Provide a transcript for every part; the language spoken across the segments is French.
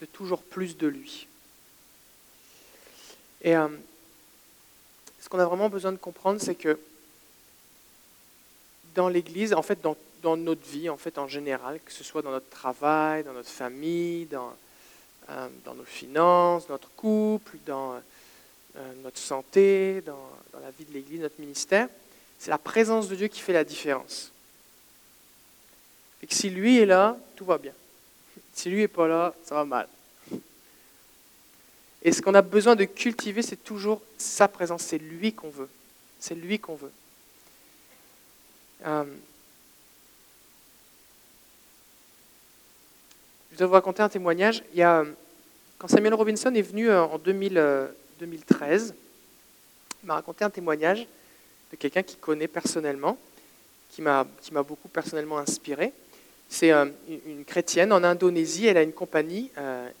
de toujours plus de lui. Et euh, ce qu'on a vraiment besoin de comprendre, c'est que dans l'Église, en fait, dans, notre vie, en fait, en général, que ce soit dans notre travail, dans notre famille, dans, euh, nos finances, notre couple, dans euh, notre santé, dans, dans la vie de l'Église, notre ministère, c'est la présence de Dieu qui fait la différence. Et que si lui est là, tout va bien. Si lui n'est pas là, ça va mal. Et ce qu'on a besoin de cultiver, c'est toujours sa présence. C'est lui qu'on veut. C'est lui qu'on veut. Euh, je vais vous raconter un témoignage. Il y a, quand Samuel Robinson est venu euh, en 2000, 2013, euh, il m'a raconté un témoignage de quelqu'un qu'il connaît personnellement, qui m'a beaucoup personnellement inspiré. C'est une chrétienne en Indonésie, elle a une compagnie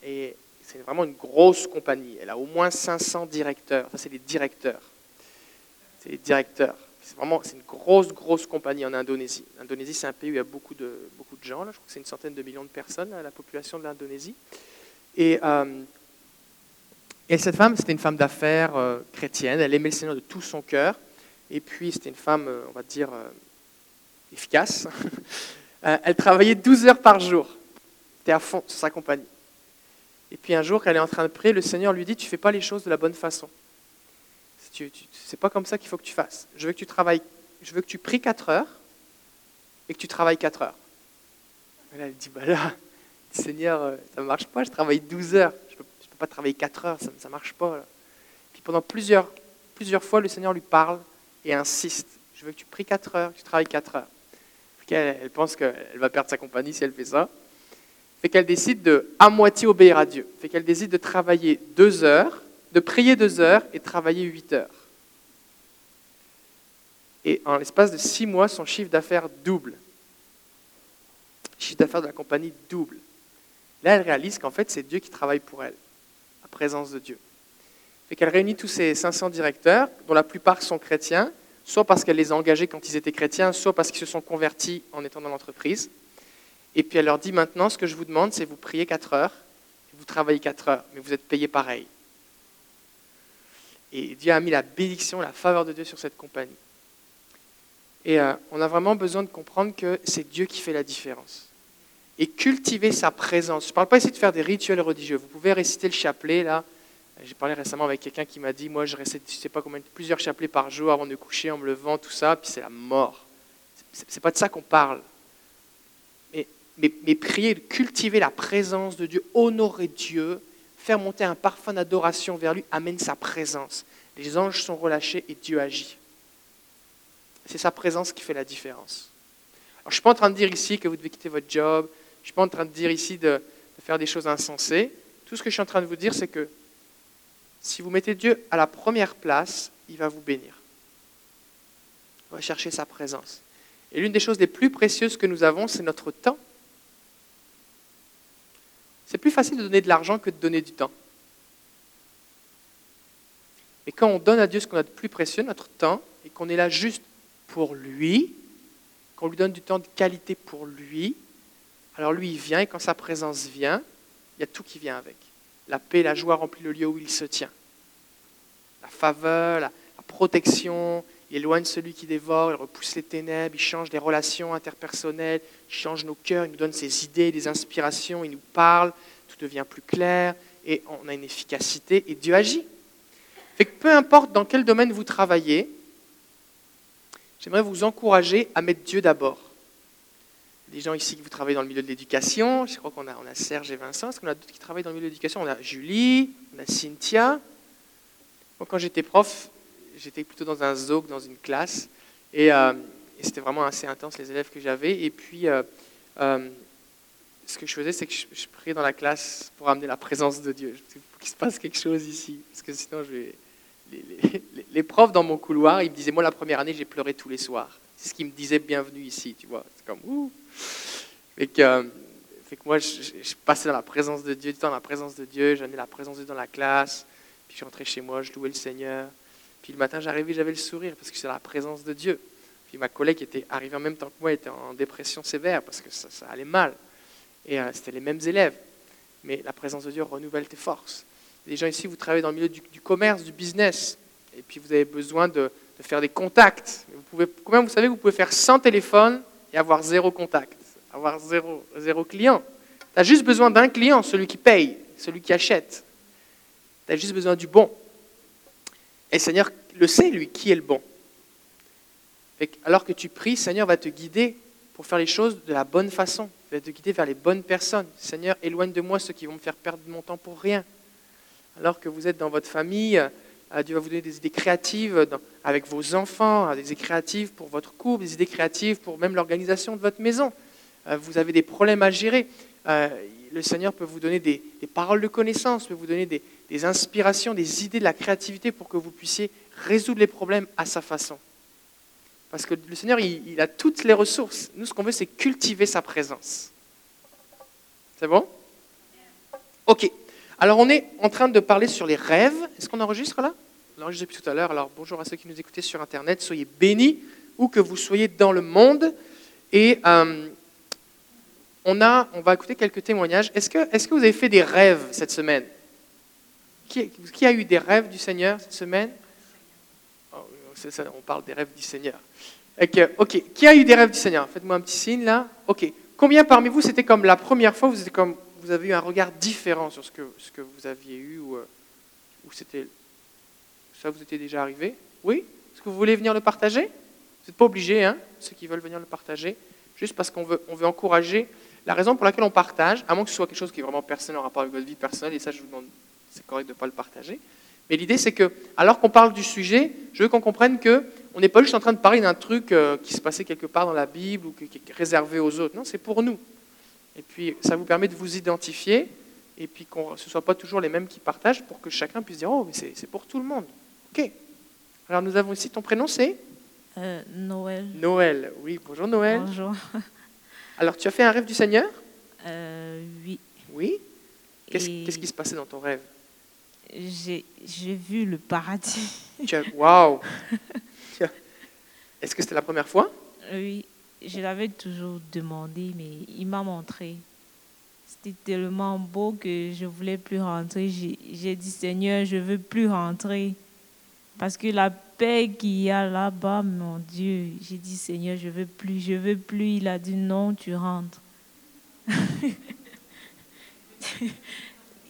et c'est vraiment une grosse compagnie. Elle a au moins 500 directeurs. Enfin, c'est des directeurs. C'est directeurs. C'est vraiment une grosse, grosse compagnie en Indonésie. L'Indonésie, c'est un pays où il y a beaucoup de, gens. Je crois que c'est une centaine de millions de personnes, la population de l'Indonésie. Et, euh, et, cette femme, c'était une femme d'affaires euh, chrétienne. Elle aimait le Seigneur de tout son cœur. Et puis, c'était une femme, euh, on va dire, efficace. elle travaillait 12 heures par jour. Elle était à fond sur sa compagnie. Et puis un jour, elle est en train de prier, le Seigneur lui dit, tu ne fais pas les choses de la bonne façon. Ce n'est pas comme ça qu'il faut que tu fasses. Je veux que tu travailles, je veux que tu pries 4 heures et que tu travailles 4 heures. Elle dit, bah là, Seigneur, euh, ça ne marche pas, je travaille 12 heures. Je ne peux, pas travailler 4 heures, ça ne marche pas. Puis pendant plusieurs, plusieurs fois, le Seigneur lui parle et insiste. Je veux que tu pries 4 heures, que tu travailles 4 heures. Puis elle, pense qu'elle va perdre sa compagnie si elle fait ça fait qu'elle décide de à moitié obéir à Dieu. Fait qu'elle décide de travailler deux heures, de prier deux heures et travailler huit heures. Et en l'espace de six mois, son chiffre d'affaires double. Le chiffre d'affaires de la compagnie double. Là, elle réalise qu'en fait, c'est Dieu qui travaille pour elle, la présence de Dieu. Fait qu'elle réunit tous ces 500 directeurs, dont la plupart sont chrétiens, soit parce qu'elle les a engagés quand ils étaient chrétiens, soit parce qu'ils se sont convertis en étant dans l'entreprise. Et puis elle leur dit maintenant, ce que je vous demande, c'est vous priez 4 heures, vous travaillez 4 heures, mais vous êtes payé pareil. Et Dieu a mis la bénédiction, la faveur de Dieu sur cette compagnie. Et euh, on a vraiment besoin de comprendre que c'est Dieu qui fait la différence. Et cultiver sa présence. Je ne parle pas ici de faire des rituels religieux. Vous pouvez réciter le chapelet, là. J'ai parlé récemment avec quelqu'un qui m'a dit, moi je récite, je sais pas combien, plusieurs chapelets par jour avant de coucher, en me levant, tout ça, puis c'est la mort. C'est pas de ça qu'on parle mais, prier, cultiver la présence de Dieu, honorer Dieu, faire monter un parfum d'adoration vers lui, amène sa présence. Les anges sont relâchés et Dieu agit. C'est sa présence qui fait la différence. Alors, je ne suis pas en train de dire ici que vous devez quitter votre job, je ne suis pas en train de dire ici de faire des choses insensées. Tout ce que je suis en train de vous dire, c'est que si vous mettez Dieu à la première place, il va vous bénir. On va chercher sa présence. Et l'une des choses les plus précieuses que nous avons, c'est notre temps. C'est plus facile de donner de l'argent que de donner du temps. Et quand on donne à Dieu ce qu'on a de plus précieux, notre temps, et qu'on est là juste pour lui, qu'on lui donne du temps de qualité pour lui, alors lui, il vient, et quand sa présence vient, il y a tout qui vient avec. La paix, la joie remplit le lieu où il se tient. La faveur, la, protection, il éloigne celui qui dévore, il repousse les ténèbres, il change les relations interpersonnelles, il change nos cœurs, il nous donne ses idées, des inspirations, il nous parle, tout devient plus clair et on a une efficacité et Dieu agit. Peu importe dans quel domaine vous travaillez, j'aimerais vous encourager à mettre Dieu d'abord. Des gens ici qui vous travaillez dans le milieu de l'éducation, je crois qu'on a, on a Serge et Vincent, est-ce qu'on a d'autres qui travaillent dans le milieu de l'éducation On a Julie, on a Cynthia. Moi, quand j'étais prof, j'étais plutôt dans un zoo dans une classe. Euh, et, c'était vraiment assez intense, les élèves que j'avais. Et puis, euh, euh, ce que je faisais, c'est que je, priais dans la classe pour amener la présence de Dieu. Faut qu'il se passe quelque chose ici. Parce que sinon, je vais... les, les, profs dans mon couloir, ils me disaient, moi, la première année, j'ai pleuré tous les soirs. C'est ce qu'ils me disaient, bienvenue ici, tu vois. C'est comme, ouh. Que, fait que moi, je, passais dans la présence de Dieu, dans la présence de Dieu, j'amenais la présence de Dieu dans la classe. Puis je rentrais chez moi, je louais le Seigneur. Puis le matin, j'arrivais, j'avais le sourire parce que c'est la présence de Dieu. Puis ma collègue qui était arrivée en même temps que moi était en dépression sévère parce que ça, allait mal. Et euh, c'était les mêmes élèves. mais la présence de Dieu renouvelle tes forces. Les gens ici, vous travaillez dans le milieu du, commerce, du business, et puis vous avez besoin de, faire des contacts. Vous pouvez, vous savez que vous pouvez faire 100 téléphones et avoir zéro contact, avoir zéro, zéro client? Tu as juste besoin d'un client, celui qui paye, celui qui achète. Tu as juste besoin du bon. Et Seigneur le sait, lui, qui est le bon. alors que tu pries, Seigneur va te guider pour faire les choses de la bonne façon. Il va te guider vers les bonnes personnes. Seigneur, éloigne de moi ceux qui vont me faire perdre mon temps pour rien. Alors que vous êtes dans votre famille, Dieu va vous donner des idées créatives avec vos enfants, des idées créatives pour votre couple, des idées créatives pour même l'organisation de votre maison. Euh, vous avez des problèmes à gérer. Euh, le Seigneur peut vous donner des, paroles de connaissance, peut vous donner des, inspirations, des idées de la créativité pour que vous puissiez résoudre les problèmes à sa façon. Parce que le Seigneur, il, a toutes les ressources. Nous, ce qu'on veut, c'est cultiver sa présence. C'est bon? Ok. Alors, on est en train de parler sur les rêves. Est-ce qu'on enregistre là? On enregistre depuis tout à l'heure. Alors, bonjour à ceux qui nous écoutez sur Internet. Soyez bénis, où que vous soyez dans le monde. Et euh, on, va écouter quelques témoignages. Est-ce que, vous avez fait des rêves cette semaine? Qui, a eu des rêves du Seigneur cette semaine? On parle des rêves du Seigneur. ok, qui a eu des rêves du Seigneur? Faites-moi un petit signe là. Ok, combien parmi vous c'était comme la première fois, vous, comme, vous avez eu un regard différent sur ce que, vous aviez eu ou, euh, ça vous était déjà arrivé? Oui? Est-ce que vous voulez venir le partager? Vous n'êtes pas obligé, hein, ceux qui veulent venir le partager, juste parce qu'on veut, veut encourager. La raison pour laquelle on partage, à moins que ce soit quelque chose qui est vraiment personnel en rapport avec votre vie personnelle, et ça je vous demande, c'est correct de ne pas le partager, mais l'idée, c'est que, alors qu'on parle du sujet, je veux qu'on comprenne que on n'est pas juste en train de parler d'un truc euh, qui se passait quelque part dans la Bible ou qui est réservé aux autres. Non, c'est pour nous. Et puis, ça vous permet de vous identifier et puis que ce ne soit pas toujours les mêmes qui partagent pour que chacun puisse dire Oh, mais c'est pour tout le monde. OK. Alors, nous avons ici ton prénom, c'est? Euh, Noël. Noël, oui. Bonjour, Noël. Bonjour. Alors, tu as fait un rêve du Seigneur? Euh, Oui. Oui Qu'est-ce qui se passait dans ton rêve? J'ai vu le paradis. Waouh Est-ce que c'était la première fois? Oui, je l'avais toujours demandé, mais il m'a montré. C'était tellement beau que je voulais plus rentrer. J'ai dit, Seigneur, je veux plus rentrer. Parce que la paix qu'il y a là-bas, mon Dieu, j'ai dit, Seigneur, je veux plus, je veux plus. Il a dit, non, tu rentres.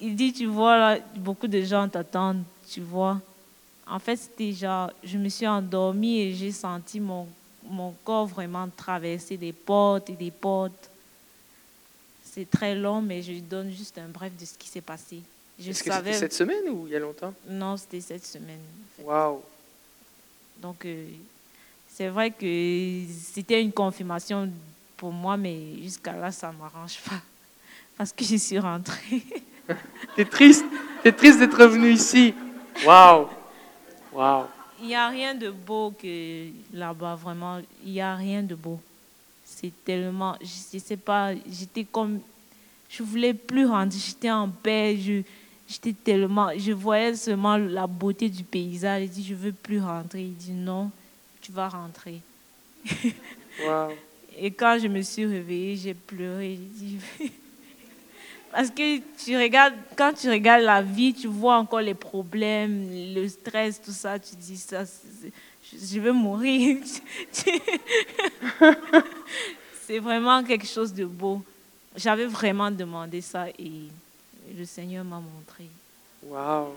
il dit, tu vois, là, beaucoup de gens t'attendent, tu vois. En fait, c'était genre, je me suis endormie et j'ai senti mon, mon corps vraiment traverser des portes et des portes. C'est très long, mais je donne juste un bref de ce qui s'est passé. Est-ce que c'était cette semaine ou il y a longtemps? Non, c'était cette semaine. Waouh Donc, euh, c'est vrai que c'était une confirmation pour moi, mais jusqu'à là, ça ne m'arrange pas. Parce que je suis rentrée. T'es triste T'es triste d'être revenu ici Waouh Waouh Il n'y a rien de beau que là-bas, vraiment. Il n'y a rien de beau. C'est tellement. Je ne sais pas, j'étais comme. Je voulais plus rentrer, j'étais en paix. Je, j'étais tellement. Je voyais seulement la beauté du paysage. Il dit Je veux plus rentrer. Il dit Non, tu vas rentrer. Wow. Et quand je me suis réveillée, j'ai pleuré. J'ai dit Parce que tu regardes, quand tu regardes la vie, tu vois encore les problèmes, le stress, tout ça. Tu dis ça, je veux mourir. C'est vraiment quelque chose de beau. J'avais vraiment demandé ça et le Seigneur m'a montré. Wow.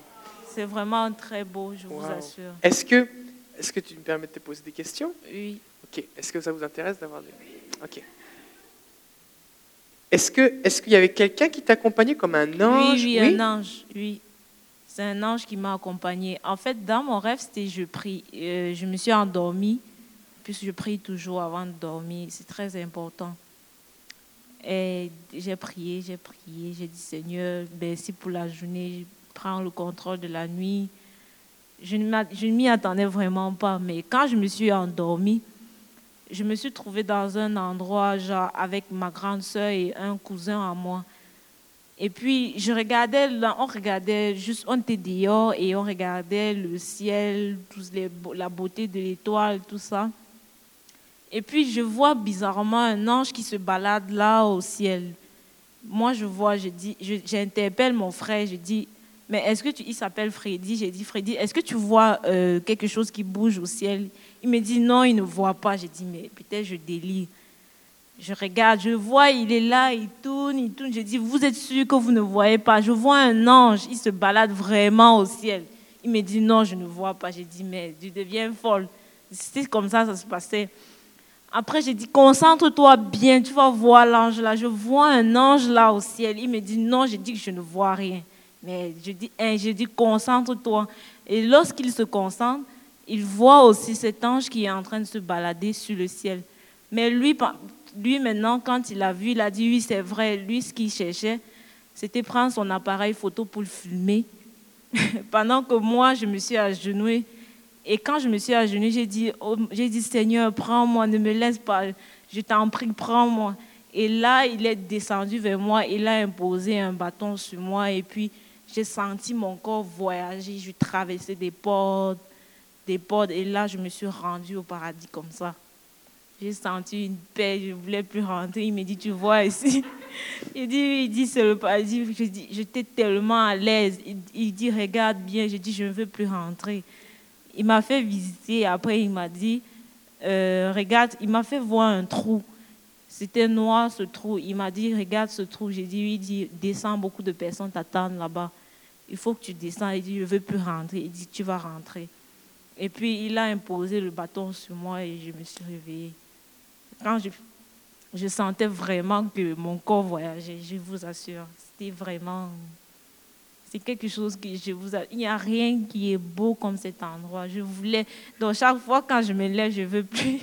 C'est vraiment très beau, je vous assure. Est-ce que, est que tu me permets de te poser des questions? Oui. Ok. Est-ce que ça vous intéresse d'avoir des... Ok. Est-ce qu'il est qu'il y avait quelqu'un qui t'accompagnait comme un ange Oui, oui, un ange, oui. C'est un ange qui m'a accompagné. En fait, dans mon rêve, c'était je prie. Euh, je me suis endormie, puisque je prie toujours avant de dormir. C'est très important. Et j'ai prié, j'ai prié, j'ai dit Seigneur, merci pour la journée, prends le contrôle de la nuit. Je ne m'y attendais vraiment pas, mais quand je me suis endormie, je me suis trouvée dans un endroit genre avec ma grande soeur et un cousin à moi. Et puis je regardais, on regardait juste, on était dehors et on regardait le ciel, les, la beauté de l'étoile, tout ça. Et puis je vois bizarrement un ange qui se balade là au ciel. moi, je vois, je dis, j'interpelle mon frère, je dis, mais est-ce que tu, il s'appelle Freddy, j'ai dit, Freddy, est-ce que tu vois euh, quelque chose qui bouge au ciel? Il me dit, non, il ne voit pas. J'ai dit, mais peut-être je délire. Je regarde, je vois, il est là, il tourne, il tourne. Je dis, vous êtes sûr que vous ne voyez pas? Je vois un ange, il se balade vraiment au ciel. Il me dit, non, je ne vois pas. J'ai dit, mais tu deviens folle. C'est comme ça, ça se passait. Après, j'ai dit, concentre-toi bien, tu vas voir l'ange là. Je vois un ange là au ciel. Il me dit, non, j'ai dit que je ne vois rien. Mais je dis, hein, je dis concentre-toi. Et lorsqu'il se concentre, il voit aussi cet ange qui est en train de se balader sur le ciel. Mais lui, lui maintenant, quand il a vu, il a dit, oui, c'est vrai. Lui, ce qu'il cherchait, c'était prendre son appareil photo pour le filmer. Pendant que moi, je me suis agenouillée. Et quand je me suis agenouillée, j'ai dit, oh, j'ai dit, Seigneur, prends-moi, ne me laisse pas. Je t'en prie, prends-moi. Et là, il est descendu vers moi, il a imposé un bâton sur moi. Et puis, j'ai senti mon corps voyager. Je traversais des portes, des portes. Et là, je me suis rendue au paradis comme ça. J'ai senti une paix, je ne voulais plus rentrer. Il me dit, tu vois ici. Il dit, il dit, c'est le paradis. Je dis, j'étais tellement à l'aise. Il, il dit, regarde bien. Je dis, je ne veux plus rentrer. Il m'a fait visiter. Après, il m'a dit, euh, regarde, il m'a fait voir un trou. C'était noir ce trou. Il m'a dit, regarde ce trou. J'ai dit, oui, il dit, descends, beaucoup de personnes t'attendent là-bas. Il faut que tu descends. Il dit, je ne veux plus rentrer. Il dit, tu vas rentrer. Et puis, il a imposé le bâton sur moi et je me suis réveillée. Quand je, je sentais vraiment que mon corps voyageait, je vous assure. C'était vraiment... C'est quelque chose que je vous... Il n'y a rien qui est beau comme cet endroit. Je voulais... Donc, chaque fois quand je me lève, je ne veux plus...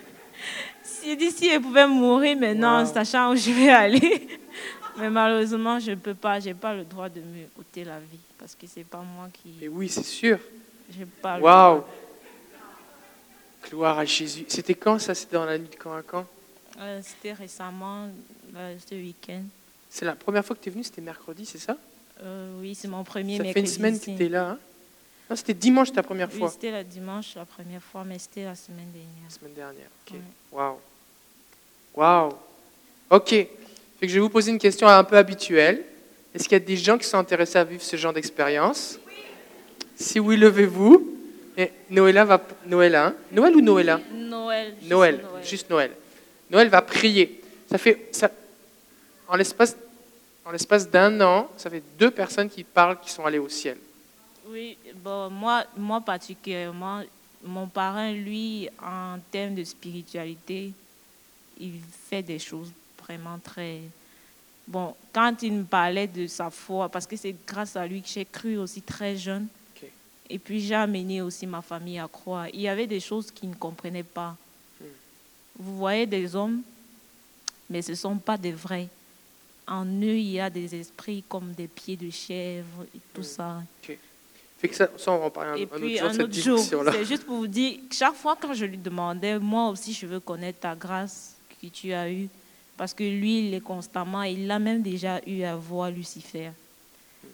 si d'ici, elle pouvait mourir maintenant, Wow. sachant où je vais aller. Mais malheureusement, je ne peux pas. Je n'ai pas le droit de me ôter la vie. Parce que ce n'est pas moi qui... Et oui, c'est sûr. Waouh. Gloire à Jésus. C'était quand ça? C'était dans la nuit de quand à quand? Euh, C'était récemment, euh, ce week-end. C'est la première fois que tu es venu, c'était mercredi, c'est ça? Euh, oui, c'est mon premier Ça fait mercredi. une semaine que tu étais là. hein? Non, c'était dimanche ta première Oui, fois. c'était le dimanche la première fois, mais c'était la semaine dernière. La semaine dernière. Ok. Ouais. Waouh. Waouh. Ok. Fait que je vais vous poser une question un peu habituelle. Est-ce qu'il y a des gens qui sont intéressés à vivre ce genre d'expérience? Si oui, levez-vous. Et Noëlla va. Noëlla, hein? Noël ou Noëlla? Noël. juste Noël, juste Noël. Noël va prier. Ça fait, ça, en l'espace, en l'espace d'un an, ça fait deux personnes qui parlent qui sont allées au ciel. Oui, bon, moi, moi particulièrement, mon parrain, lui, en termes de spiritualité, il fait des choses vraiment très... Bon, quand il me parlait de sa foi, parce que c'est grâce à lui que j'ai cru aussi très jeune. Et puis j'ai amené aussi ma famille à croire. Il y avait des choses qu'ils ne comprenaient pas. Hmm. Vous voyez des hommes, mais ce ne sont pas des vrais. En eux, il y a des esprits comme des pieds de chèvre et tout Hmm. ça. Fait que ça, ça, on va en parler un, Et un puis autre jour un autre jour, c'est juste pour vous dire, que chaque fois quand je lui demandais, moi aussi je veux connaître ta grâce que tu as eue, parce que lui, il est constamment, il a même déjà eu à voir Lucifer.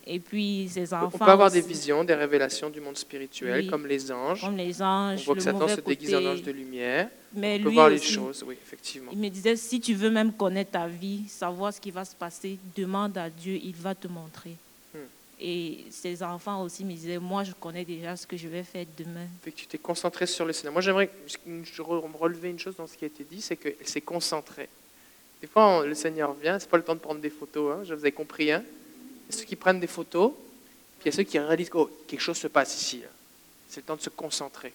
Et puis ses On enfants. peut avoir des visions, des révélations du monde spirituel, Oui. comme les anges. Comme les On anges, voit que Satan se déguise en ange de lumière. Mais on peut lui voir les choses, oui, effectivement. il me disait, si tu veux même connaître ta vie, savoir ce qui va se passer, demande à Dieu, il va te montrer. Hmm. Et ses enfants aussi me disaient, moi je connais déjà ce que je vais faire demain. Fait que tu t'es concentré sur le Seigneur. Moi, j'aimerais relever une chose dans ce qui a été dit, c'est qu'elle s'est concentrée. Des fois, on- le Seigneur vient, c'est pas le temps de prendre des photos, hein, je vous ai compris. Hein. Il y a ceux qui prennent des photos, puis il y a ceux qui réalisent que oh, quelque chose se passe ici. C'est le temps de se concentrer.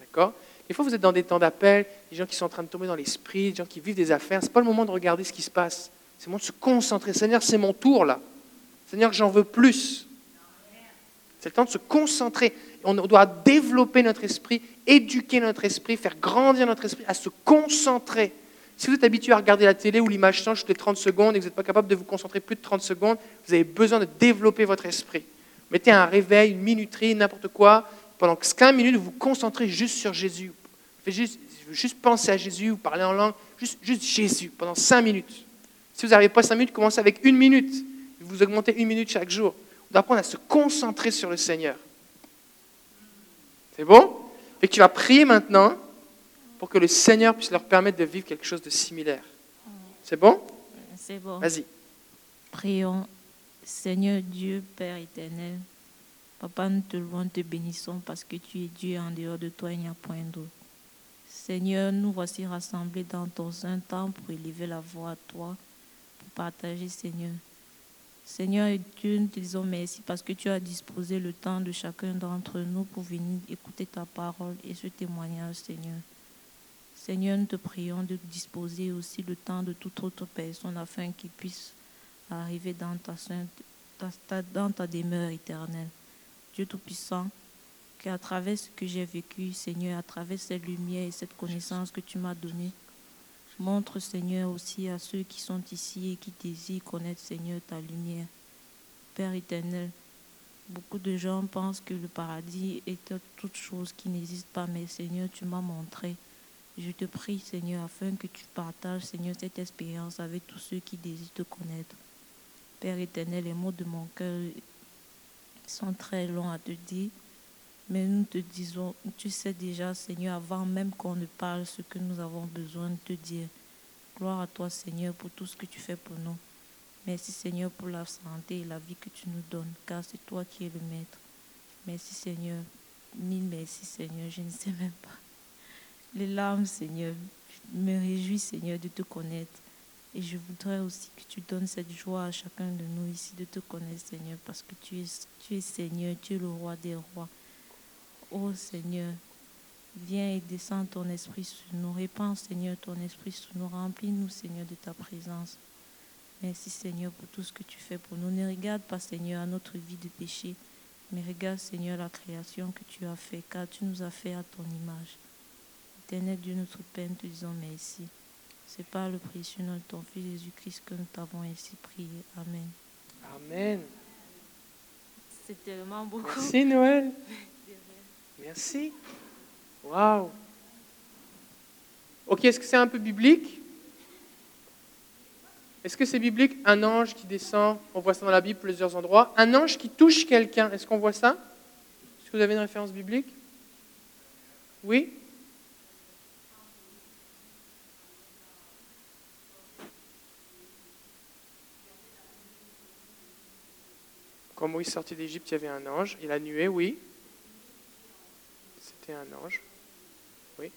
D'accord? Des fois, vous êtes dans des temps d'appel, des gens qui sont en train de tomber dans l'esprit, des gens qui vivent des affaires. C'est pas le moment de regarder ce qui se passe. C'est le moment de se concentrer. Seigneur, c'est mon tour là. Seigneur, j'en veux plus. C'est le temps de se concentrer. On doit développer notre esprit, éduquer notre esprit, faire grandir notre esprit, à se concentrer. Si vous êtes habitué à regarder la télé où l'image change toutes les 30 secondes et que vous n'êtes pas capable de vous concentrer plus de 30 secondes, vous avez besoin de développer votre esprit. Mettez un réveil, une minuterie, n'importe quoi. Pendant 15 minutes, vous vous concentrez juste sur Jésus. Faites juste, juste penser à Jésus ou parler en langue, juste, juste Jésus pendant 5 minutes. Si vous n'arrivez pas à 5 minutes, commencez avec une minute. Vous augmentez une minute chaque jour. On doit apprendre à se concentrer sur le Seigneur. C'est bon? Et tu vas prier maintenant pour que le Seigneur puisse leur permettre de vivre quelque chose de similaire. C'est bon? C'est bon. Vas-y. Prions, Seigneur Dieu, Père éternel, Papa, nous te louons, te bénissons parce que tu es Dieu, en dehors de toi, il n'y a point d'autre. Seigneur, nous voici rassemblés dans ton saint temps pour élever la voix à toi, pour partager, Seigneur. Seigneur Dieu, nous te disons merci parce que tu as disposé le temps de chacun d'entre nous pour venir écouter ta parole et ce témoignage, Seigneur. Seigneur, nous te prions de disposer aussi le temps de toute autre personne afin qu'il puisse arriver dans ta, sainte, dans ta demeure éternelle. Dieu Tout-Puissant, qu'à travers ce que j'ai vécu, Seigneur, à travers cette lumière et cette connaissance que tu m'as donnée, montre, Seigneur, aussi à ceux qui sont ici et qui désirent connaître, Seigneur, ta lumière. Père éternel, beaucoup de gens pensent que le paradis est toute chose qui n'existe pas, mais Seigneur, tu m'as montré. Je te prie, Seigneur, afin que tu partages, Seigneur, cette expérience avec tous ceux qui désirent te connaître. Père éternel, les mots de mon cœur sont très longs à te dire, mais nous te disons, tu sais déjà, Seigneur, avant même qu'on ne parle ce que nous avons besoin de te dire. Gloire à toi, Seigneur, pour tout ce que tu fais pour nous. Merci, Seigneur, pour la santé et la vie que tu nous donnes, car c'est toi qui es le maître. Merci, Seigneur. Mille merci, Seigneur. Je ne sais même pas. Les larmes, Seigneur, me réjouis, Seigneur, de te connaître. Et je voudrais aussi que tu donnes cette joie à chacun de nous ici de te connaître, Seigneur, parce que tu es, Seigneur, tu es le roi des rois. Oh Seigneur, viens et descends ton esprit sur nous. Répands, Seigneur, ton esprit sur nous. Remplis-nous, Seigneur, de ta présence. Merci, Seigneur, pour tout ce que tu fais pour nous. Ne regarde pas, Seigneur, à notre vie de péché, mais regarde, Seigneur, la création que tu as fait, car tu nous as fait à ton image. Éternel Dieu, notre Père, te disons merci. C'est par le précieux nom de ton Fils Jésus-Christ que nous t'avons ainsi prié. Amen. Amen. C'est tellement beaucoup. Merci Noël. Merci. Waouh. Ok, est-ce que c'est un peu biblique? Est-ce que c'est biblique? Un ange qui descend, on voit ça dans la Bible plusieurs endroits. Un ange qui touche quelqu'un, est-ce qu'on voit ça? Est-ce que vous avez une référence biblique? Oui? Quand Moïse sortit d'Égypte, il y avait un ange. Et la nuée, oui. C'était un ange. Oui.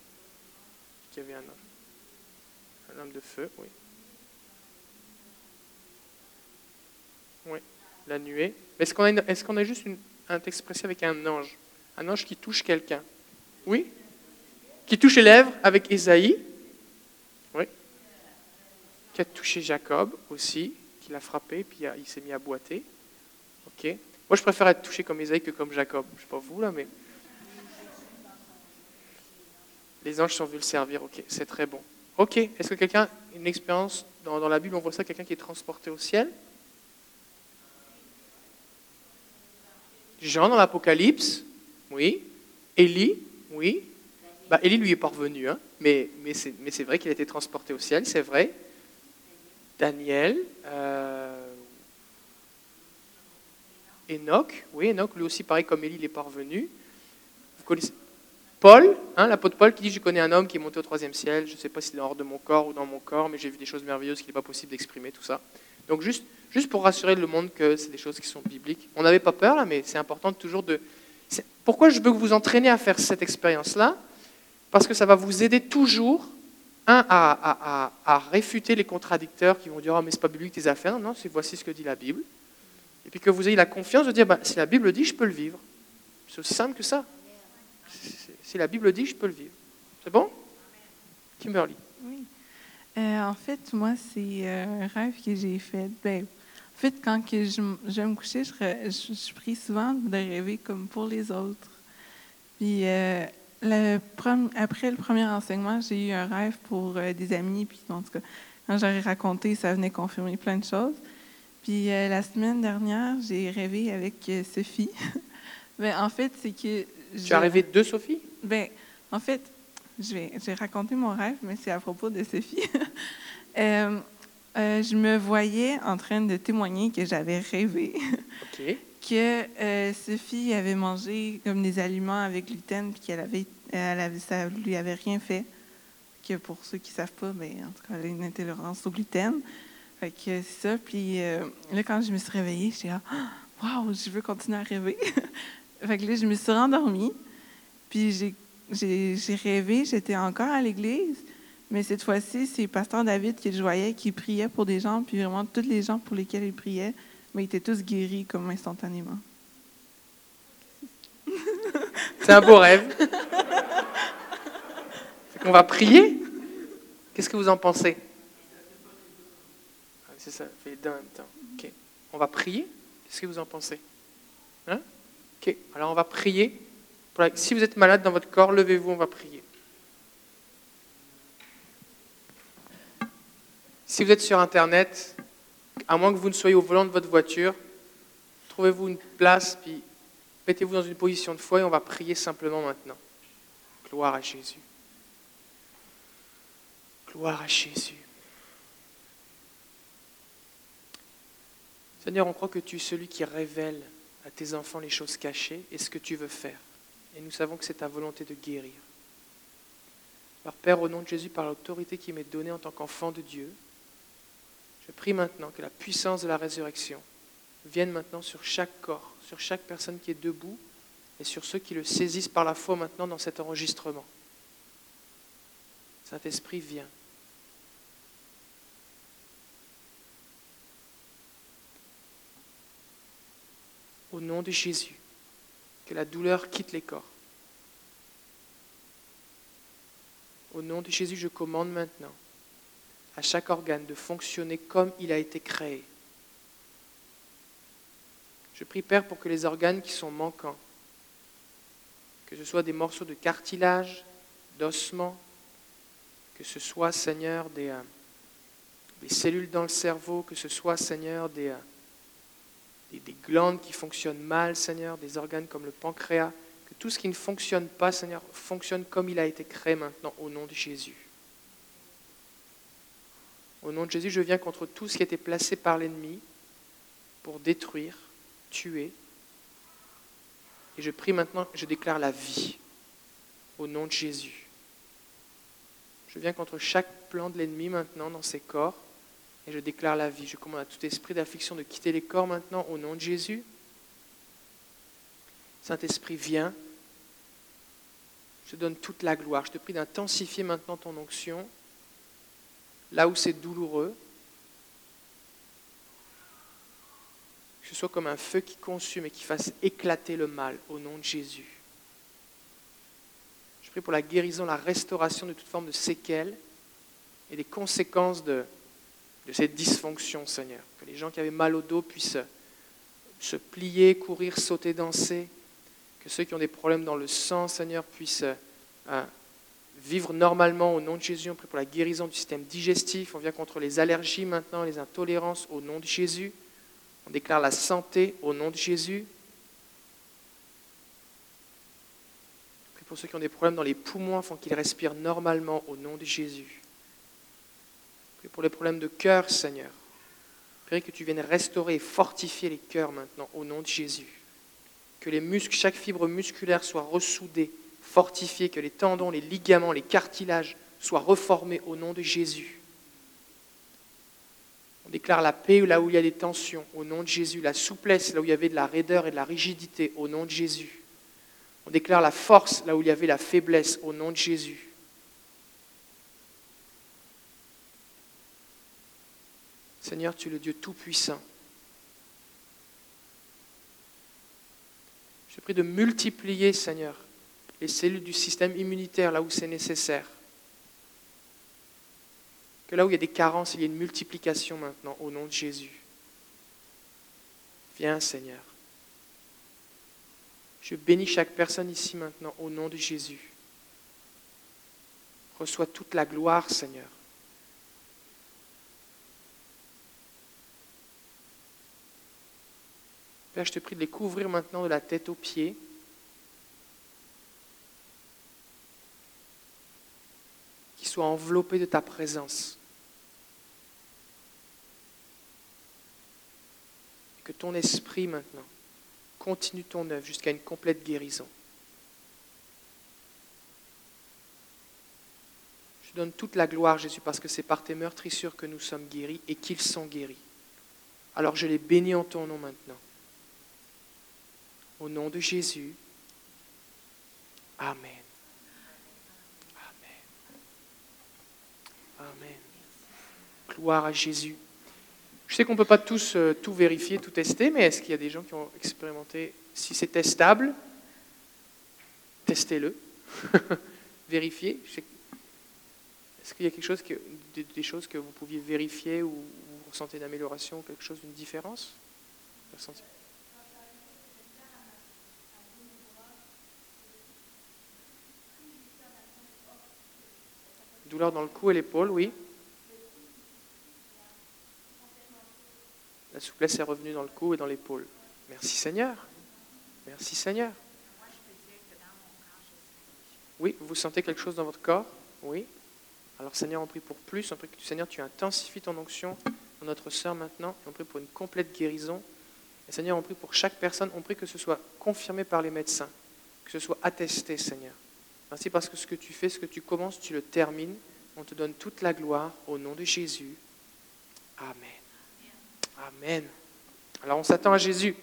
Il y avait un ange. Un homme de feu, oui. Oui. La nuée. Est-ce qu'on a, est qu'on juste un texte précis avec un ange? Un ange qui touche quelqu'un Oui. Qui touche les lèvres avec Ésaïe Oui. Qui a touché Jacob aussi, qui l'a frappé, puis il s'est mis à boiter. Moi, je préfère être touché comme Isaïe que comme Jacob. Je ne sais pas vous, là, mais... Les anges sont venus le servir, ok, c'est très bon. Ok, est-ce que quelqu'un une expérience dans, la Bible, on voit ça, quelqu'un qui est transporté au ciel? Jean dans l'Apocalypse, oui. Élie, oui. Bah, Élie lui est parvenu, hein, mais, mais c'est vrai qu'il a été transporté au ciel, c'est vrai. Daniel, euh, Enoch, oui, lui aussi, pareil comme Élie, il est parvenu. Vous connaissez Paul, hein, l'apôtre Paul qui dit Je connais un homme qui est monté au troisième ciel, je ne sais pas s'il est hors de mon corps ou dans mon corps, mais j'ai vu des choses merveilleuses qu'il n'est pas possible d'exprimer, tout ça. Donc, juste, juste pour rassurer le monde que c'est des choses qui sont bibliques. On n'avait pas peur, là, mais c'est important toujours de. Pourquoi je veux que vous entraînez à faire cette expérience-là? Parce que ça va vous aider toujours, un, à, à, réfuter les contradicteurs qui vont dire Oh, mais c'est pas biblique tes affaires. Non, c'est voici ce que dit la Bible et puis que vous ayez la confiance de dire, bah, si la Bible dit, je peux le vivre. C'est aussi simple que ça. Si la Bible dit, je peux le vivre. C'est bon? Kimberly. Oui. Euh, en fait, moi, c'est euh, un rêve que j'ai fait. Ben, en fait, quand que je, je, me coucher, je, prie souvent de rêver comme pour les autres. Puis, euh, après le premier enseignement, j'ai eu un rêve pour des amis. Puis, en tout cas, quand j'aurais raconté, ça venait confirmer plein de choses. Puis euh, la semaine dernière, j'ai rêvé avec euh, Sophie. ben, en fait, c'est que. Tu as rêvé de Sophie? Ben, en fait, je vais, je raconter mon rêve, mais c'est à propos de Sophie. Euh, je me voyais en train de témoigner que j'avais rêvé. que Sophie avait mangé comme des aliments avec gluten, puis qu'elle avait, elle avait, ça lui avait rien fait. Que pour ceux qui ne savent pas, mais ben, en tout cas, elle a une intolérance au gluten. Fait que c'est ça. Puis euh, là, quand je me suis réveillée, j'étais là, waouh, je veux continuer à rêver. fait que là, je me suis rendormie. Puis j'ai, j'ai, j'ai rêvé, j'étais encore à l'église. Mais cette fois-ci, c'est Pasteur David qui je voyais qui priait pour des gens. Puis vraiment, tous les gens pour lesquels il priait, mais ils étaient tous guéris comme instantanément. C'est un beau rêve. Fait qu'on va prier. Qu'est-ce que vous en pensez? C'est ça, fait. On va prier. Qu'est-ce que vous en pensez? Hein? Ok. Alors on va prier. Si vous êtes malade dans votre corps, levez-vous, on va prier. Si vous êtes sur Internet, à moins que vous ne soyez au volant de votre voiture, trouvez-vous une place, puis mettez-vous dans une position de foi et on va prier simplement maintenant. Gloire à Jésus. Gloire à Jésus. Seigneur, on croit que tu es celui qui révèle à tes enfants les choses cachées et ce que tu veux faire. Et nous savons que c'est ta volonté de guérir. Alors Père, au nom de Jésus, par l'autorité qui m'est donnée en tant qu'enfant de Dieu, je prie maintenant que la puissance de la résurrection vienne maintenant sur chaque corps, sur chaque personne qui est debout et sur ceux qui le saisissent par la foi maintenant dans cet enregistrement. Saint-Esprit, viens. Au nom de Jésus, que la douleur quitte les corps. Au nom de Jésus, je commande maintenant à chaque organe de fonctionner comme il a été créé. Je prie, Père, pour que les organes qui sont manquants, que ce soit des morceaux de cartilage, d'ossement, que ce soit, Seigneur, des, euh, des cellules dans le cerveau, que ce soit, Seigneur, des, euh, des, des glandes qui fonctionnent mal, Seigneur, des organes comme le pancréas, que tout ce qui ne fonctionne pas, Seigneur, fonctionne comme il a été créé maintenant, au nom de Jésus. Au nom de Jésus, je viens contre tout ce qui a été placé par l'ennemi pour détruire, tuer. Et je prie maintenant, je déclare la vie au nom de Jésus. Je viens contre chaque plan de l'ennemi maintenant dans ces corps et je déclare la vie. Je commande à tout esprit d'affliction de quitter les corps maintenant au nom de Jésus. Saint-Esprit, viens. Je te donne toute la gloire. Je te prie d'intensifier maintenant ton onction là où c'est douloureux. Que ce soit comme un feu qui consume et qui fasse éclater le mal au nom de Jésus. Je prie pour la guérison, la restauration de toute forme de séquelles et des conséquences de, de cette dysfonction, Seigneur. Que les gens qui avaient mal au dos puissent se plier, courir, sauter, danser. Que ceux qui ont des problèmes dans le sang, Seigneur, puissent euh, vivre normalement au nom de Jésus. On prie pour la guérison du système digestif. On vient contre les allergies maintenant, les intolérances au nom de Jésus. On déclare la santé au nom de Jésus. On prie pour ceux qui ont des problèmes dans les poumons afin qu'ils respirent normalement au nom de Jésus. Prie pour les problèmes de cœur, Seigneur. Prie que tu viennes restaurer et fortifier les cœurs maintenant au nom de Jésus. Que les muscles, chaque fibre musculaire soit ressoudée fortifié, que les tendons, les ligaments, les cartilages soient reformés au nom de Jésus. On déclare la paix là où il y a des tensions, au nom de Jésus, la souplesse là où il y avait de la raideur et de la rigidité, au nom de Jésus. On déclare la force là où il y avait la faiblesse, au nom de Jésus. Seigneur, tu es le Dieu Tout-Puissant. Je prie de multiplier, Seigneur, les cellules du système immunitaire là où c'est nécessaire. Que là où il y a des carences, il y ait une multiplication maintenant au nom de Jésus. Viens Seigneur. Je bénis chaque personne ici maintenant au nom de Jésus. Reçois toute la gloire Seigneur. Père, je te prie de les couvrir maintenant de la tête aux pieds. Qu'ils soient enveloppés de ta présence. Et que ton esprit maintenant continue ton œuvre jusqu'à une complète guérison. Je donne toute la gloire, Jésus, parce que c'est par tes meurtrissures que nous sommes guéris et qu'ils sont guéris. Alors je les bénis en ton nom maintenant. Au nom de Jésus. Amen. Amen. Amen. Gloire à Jésus. Je sais qu'on ne peut pas tous euh, tout vérifier, tout tester, mais est-ce qu'il y a des gens qui ont expérimenté Si c'est testable, testez-le. Vérifiez. Est-ce qu'il y a quelque chose des, choses que vous pouviez vérifier ou vous ressentez une amélioration, quelque chose d'une différence? Douleur dans le cou et l'épaule, oui. La souplesse est revenue dans le cou et dans l'épaule. Merci Seigneur. Merci Seigneur. Oui, vous sentez quelque chose dans votre corps? Oui. Alors Seigneur, on prie pour plus. On prie que Seigneur, tu intensifies ton onction dans notre sœur maintenant. on prie pour une complète guérison. Et Seigneur, on prie pour chaque personne. On prie que ce soit confirmé par les médecins. Que ce soit attesté, Seigneur. Merci parce que ce que tu fais, ce que tu commences, tu le termines. On te donne toute la gloire au nom de Jésus. Amen. Amen. Alors on s'attend à Jésus.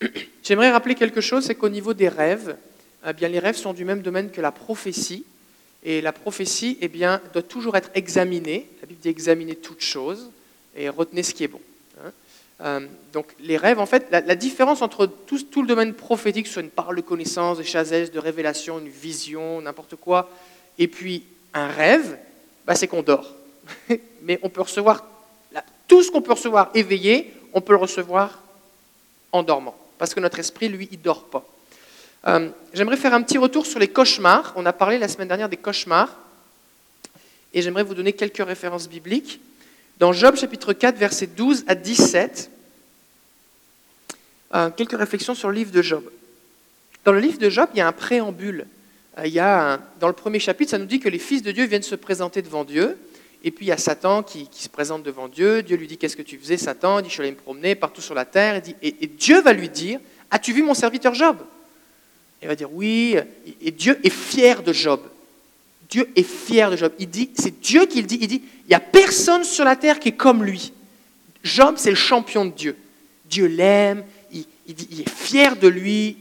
J'aimerais rappeler quelque chose, c'est qu'au niveau des rêves, eh bien, les rêves sont du même domaine que la prophétie. Et la prophétie eh doit toujours être examinée. La Bible dit examiner toutes choses et retenez ce qui est bon. Euh, donc les rêves, en fait, la, différence entre tout, le domaine prophétique, soit une parole de connaissance, de chazesse, de révélation, une vision, n'importe quoi, et puis un rêve, bah, c'est qu'on dort. Mais on peut recevoir tout ce qu'on peut recevoir éveillé, on peut le recevoir en dormant parce que notre esprit, lui, il dort pas. Euh, j'aimerais faire un petit retour sur les cauchemars. On a parlé la semaine dernière des cauchemars. Et j'aimerais vous donner quelques références bibliques. Dans Job chapitre 4, versets 12 à 17, euh, quelques réflexions sur le livre de Job. Dans le livre de Job, il y a un préambule. Euh, il y a dans le premier chapitre, ça nous dit que les fils de Dieu viennent se présenter devant Dieu. Et puis il y a Satan qui, se présente devant Dieu. Dieu lui dit Qu'est-ce que tu faisais, Satan? Il dit Je suis allé me promener partout sur la terre. et, Dieu va lui dire As-tu vu mon serviteur Job? Il va dire Oui. Et Dieu est fier de Job. Dieu est fier de Job. Il dit C'est Dieu qui le dit. Il dit Il n'y a personne sur la terre qui est comme lui. Job, c'est le champion de Dieu. Dieu l'aime. Il, est fier de lui.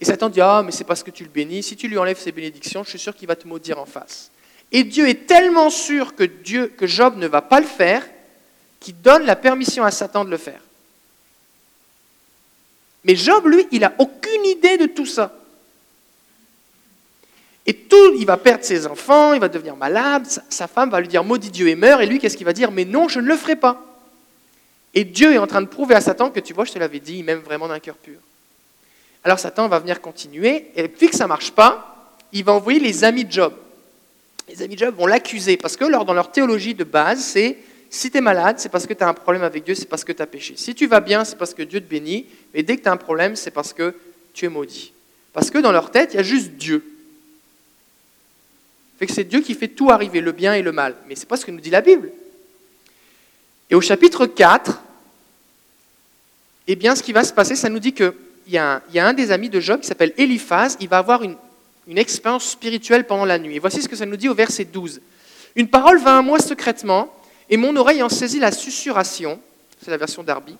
Et Satan dit Ah, mais c'est parce que tu le bénis. Si tu lui enlèves ses bénédictions, je suis sûr qu'il va te maudire en face. Et Dieu est tellement sûr que Job ne va pas le faire qu'il donne la permission à Satan de le faire. Mais Job, lui, il n'a aucune idée de tout ça. Et tout, il va perdre ses enfants, il va devenir malade, sa, femme va lui dire maudit Dieu et meurt, et lui, qu'est-ce qu'il va dire? Mais non, je ne le ferai pas. Et Dieu est en train de prouver à Satan que tu vois, je te l'avais dit, il m'aime vraiment d'un cœur pur. Alors Satan va venir continuer, et puis que ça ne marche pas, il va envoyer les amis de Job les amis de Job vont l'accuser, parce que dans leur théologie de base, c'est si tu es malade, c'est parce que tu as un problème avec Dieu, c'est parce que tu as péché. Si tu vas bien, c'est parce que Dieu te bénit, mais dès que tu as un problème, c'est parce que tu es maudit. Parce que dans leur tête, il y a juste Dieu. Fait que c'est Dieu qui fait tout arriver, le bien et le mal. Mais ce n'est pas ce que nous dit la Bible. Et au chapitre 4, eh bien, ce qui va se passer, ça nous dit qu'il y, a un des amis de Job qui s'appelle Eliphaz, il va avoir une, expérience spirituelle pendant la nuit. Et voici ce que ça nous dit au verset 12. Une parole vint à moi secrètement, et mon oreille en saisit la susurration. C'est la version d'Arby.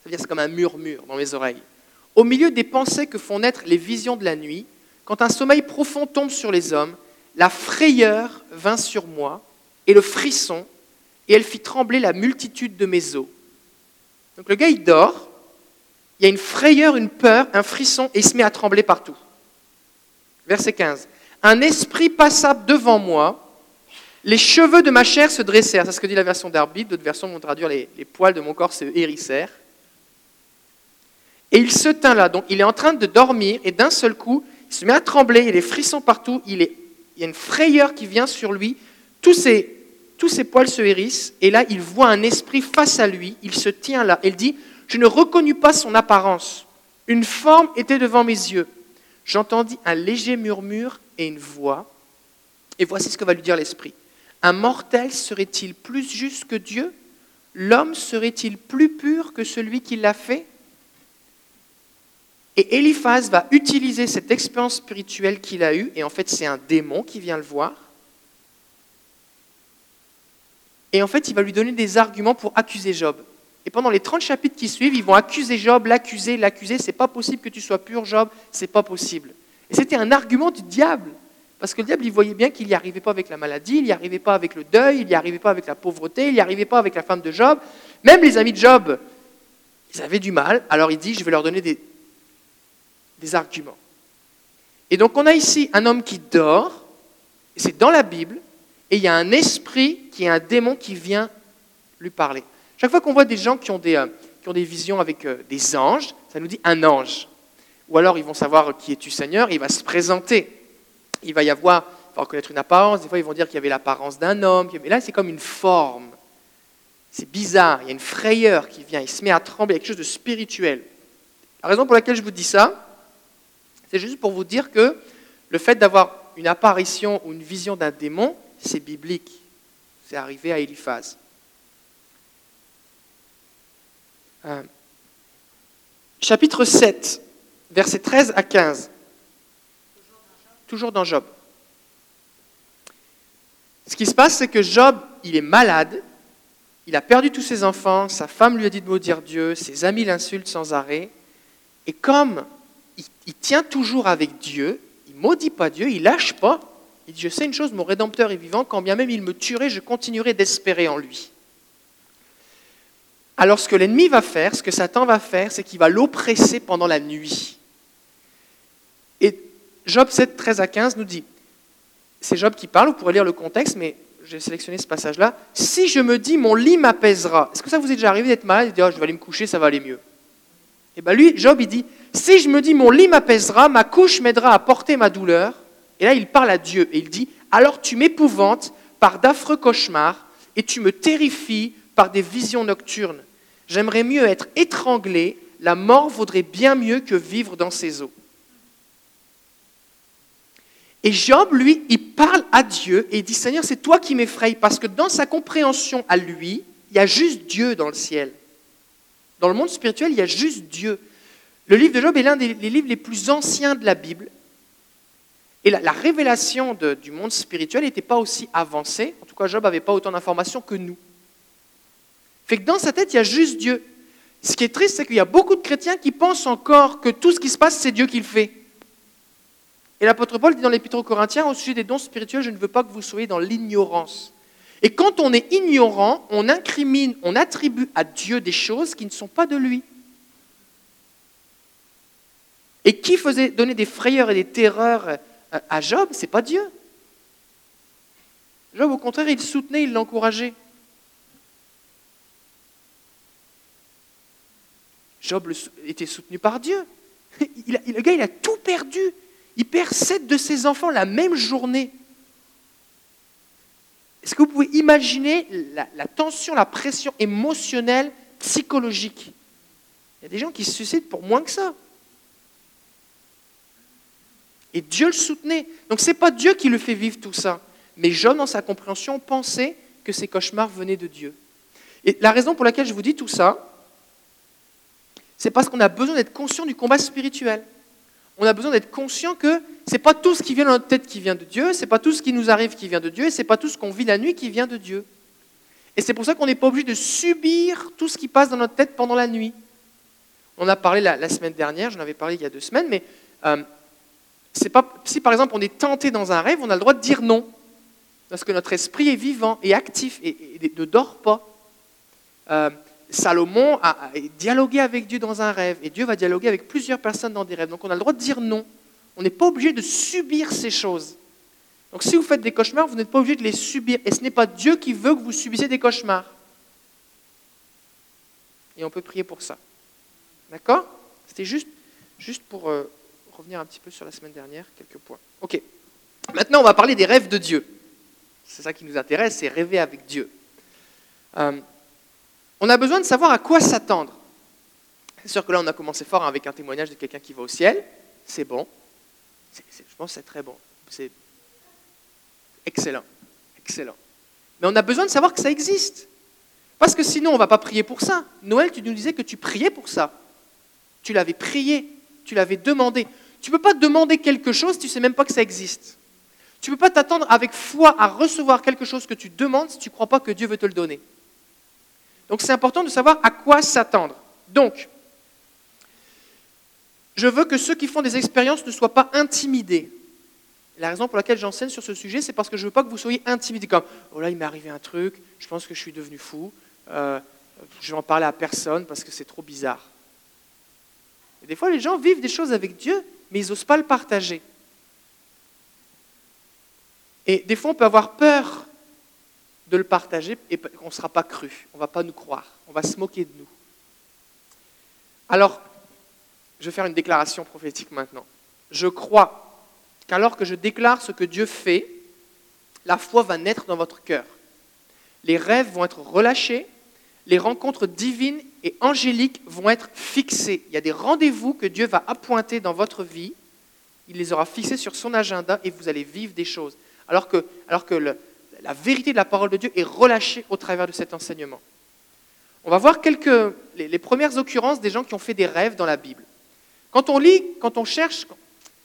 C'est-à-dire c'est comme un murmure dans mes oreilles. Au milieu des pensées que font naître les visions de la nuit, quand un sommeil profond tombe sur les hommes, la frayeur vint sur moi, et le frisson, et elle fit trembler la multitude de mes os. Donc le gars, il dort, il y a une frayeur, une peur, un frisson, et il se met à trembler partout. Verset 15. Un esprit passa devant moi, les cheveux de ma chair se dressèrent. C'est ce que dit la version d'arbitre. D'autres versions vont traduire les, poils de mon corps se hérissèrent. Et il se tint là. Donc il est en train de dormir et d'un seul coup, il se met à trembler, il a des frissons partout, il y a une frayeur qui vient sur lui. Tous ses, tous ses poils se hérissent et là, il voit un esprit face à lui. Il se tient là. Il dit Je ne reconnus pas son apparence. Une forme était devant mes yeux j'entendis un léger murmure et une voix. Et voici ce que va lui dire l'Esprit. Un mortel serait-il plus juste que Dieu? L'homme serait-il plus pur que celui qui l'a fait? Et Eliphaz va utiliser cette expérience spirituelle qu'il a eue, et en fait c'est un démon qui vient le voir. Et en fait il va lui donner des arguments pour accuser Job. Et pendant les 30 chapitres qui suivent, ils vont accuser Job, l'accuser, l'accuser. C'est pas possible que tu sois pur, Job, c'est pas possible. Et c'était un argument du diable. Parce que le diable, il voyait bien qu'il n'y arrivait pas avec la maladie, il n'y arrivait pas avec le deuil, il n'y arrivait pas avec la pauvreté, il n'y arrivait pas avec la femme de Job. Même les amis de Job, ils avaient du mal. Alors il dit, je vais leur donner des, des arguments. Et donc on a ici un homme qui dort, c'est dans la Bible, et il y a un esprit qui est un démon qui vient lui parler. Chaque fois qu'on voit des gens qui ont des, euh, qui ont des visions avec euh, des anges, ça nous dit un ange. Ou alors ils vont savoir qui es-tu Seigneur, il va se présenter il va y avoir, il va reconnaître une apparence, des fois ils vont dire qu'il y avait l'apparence d'un homme, mais là c'est comme une forme. C'est bizarre, il y a une frayeur qui vient, il se met à trembler, quelque chose de spirituel. La raison pour laquelle je vous dis ça, c'est juste pour vous dire que le fait d'avoir une apparition ou une vision d'un démon, c'est biblique. C'est arrivé à Eliphaz. Euh, chapitre 7, versets 13 à 15 toujours dans Job. Ce qui se passe, c'est que Job, il est malade, il a perdu tous ses enfants, sa femme lui a dit de maudire Dieu, ses amis l'insultent sans arrêt, et comme il, tient toujours avec Dieu, il maudit pas Dieu, il lâche pas, il dit, je sais une chose, mon Rédempteur est vivant, quand bien même il me tuerait, je continuerai d'espérer en lui. Alors ce que l'ennemi va faire, ce que Satan va faire, c'est qu'il va l'oppresser pendant la nuit. Job 7, 13 à 15 nous dit, c'est Job qui parle, vous pourrez lire le contexte, mais j'ai sélectionné ce passage-là. Si je me dis, mon lit m'apaisera, est-ce que ça vous est déjà arrivé d'être malade et de dire, oh, je vais aller me coucher, ça va aller mieux? Et eh bien lui, Job, il dit, si je me dis, mon lit m'apaisera, ma couche m'aidera à porter ma douleur, et là il parle à Dieu, et il dit, alors tu m'épouvantes par d'affreux cauchemars, et tu me terrifies par des visions nocturnes. J'aimerais mieux être étranglé, la mort vaudrait bien mieux que vivre dans ces eaux. Et Job, lui, il parle à Dieu et il dit, Seigneur, c'est toi qui m'effraie, parce que dans sa compréhension à lui, il y a juste Dieu dans le ciel. Dans le monde spirituel, il y a juste Dieu. Le livre de Job est l'un des livres les plus anciens de la Bible. Et la, révélation du monde spirituel n'était pas aussi avancée. En tout cas, Job n'avait pas autant d'informations que nous. Fait que dans sa tête, il y a juste Dieu. Ce qui est triste, c'est qu'il y a beaucoup de chrétiens qui pensent encore que tout ce qui se passe, c'est Dieu qui le fait. Et l'apôtre Paul dit dans l'Épître aux Corinthiens, au sujet des dons spirituels, je ne veux pas que vous soyez dans l'ignorance. Et quand on est ignorant, on incrimine, on attribue à Dieu des choses qui ne sont pas de lui. Et qui faisait donner des frayeurs et des terreurs à Job, c'est pas Dieu. Job, au contraire, il soutenait, il l'encourageait. Job était soutenu par Dieu. le gars, il a tout perdu. Il perd sept de ses enfants la même journée. Est-ce que vous pouvez imaginer la, tension, la pression émotionnelle, psychologique? Il y a des gens qui se suicident pour moins que ça. Et Dieu le soutenait. Donc ce n'est pas Dieu qui le fait vivre tout ça. Mais Job, dans sa compréhension, pensait que ces cauchemars venaient de Dieu. Et la raison pour laquelle je vous dis tout ça, c'est parce qu'on a besoin d'être conscient du combat spirituel on a besoin d'être conscient que ce n'est pas tout ce qui vient dans notre tête qui vient de Dieu, ce n'est pas tout ce qui nous arrive qui vient de Dieu, et ce n'est pas tout ce qu'on vit la nuit qui vient de Dieu. Et c'est pour ça qu'on n'est pas obligé de subir tout ce qui passe dans notre tête pendant la nuit. On a parlé la, semaine dernière, j'en avais parlé il y a deux semaines, mais euh, si par exemple on est tenté dans un rêve, on a le droit de dire non. Parce que notre esprit est vivant et actif et, ne dort pas. Euh, Salomon a dialogué avec Dieu dans un rêve, et Dieu va dialoguer avec plusieurs personnes dans des rêves. Donc on a le droit de dire non. On n'est pas obligé de subir ces choses. Donc si vous faites des cauchemars, vous n'êtes pas obligé de les subir. Et ce n'est pas Dieu qui veut que vous subissiez des cauchemars. Et on peut prier pour ça. D'accord? C'était juste, juste pour euh, revenir un petit peu sur la semaine dernière, quelques points. Ok. Maintenant, on va parler des rêves de Dieu. C'est ça qui nous intéresse, c'est rêver avec Dieu. Euh, on a besoin de savoir à quoi s'attendre. C'est sûr que là, on a commencé fort avec un témoignage de quelqu'un qui va au ciel. C'est bon. je pense que c'est très bon. C'est excellent. Excellent. Mais on a besoin de savoir que ça existe. Parce que sinon, on ne va pas prier pour ça. Noël, tu nous disais que tu priais pour ça. Tu l'avais prié. tu l'avais demandé. Tu ne peux pas demander quelque chose si tu ne sais même pas que ça existe. Tu ne peux pas t'attendre avec foi à recevoir quelque chose que tu demandes si tu ne crois pas que Dieu veut te le donner. Donc c'est important de savoir à quoi s'attendre. Donc, je veux que ceux qui font des expériences ne soient pas intimidés. La raison pour laquelle j'enseigne sur ce sujet, c'est parce que je ne veux pas que vous soyez intimidés comme Oh là, il m'est arrivé un truc, je pense que je suis devenu fou, euh, je vais en parler à personne parce que c'est trop bizarre. Des fois, les gens vivent des choses avec Dieu, mais ils n'osent pas le partager. Et des fois, on peut avoir peur de le partager et on ne sera pas cru, on ne va pas nous croire, on va se moquer de nous. Alors, je vais faire une déclaration prophétique maintenant. Je crois qu'alors que je déclare ce que Dieu fait, la foi va naître dans votre cœur. Les rêves vont être relâchés, les rencontres divines et angéliques vont être fixées. Il y a des rendez-vous que Dieu va appointer dans votre vie. Il les aura fixés sur son agenda et vous allez vivre des choses. Alors que, alors que la vérité de la parole de Dieu est relâchée au travers de cet enseignement. On va voir quelques, les, premières occurrences des gens qui ont fait des rêves dans la Bible. Quand on lit, quand on cherche,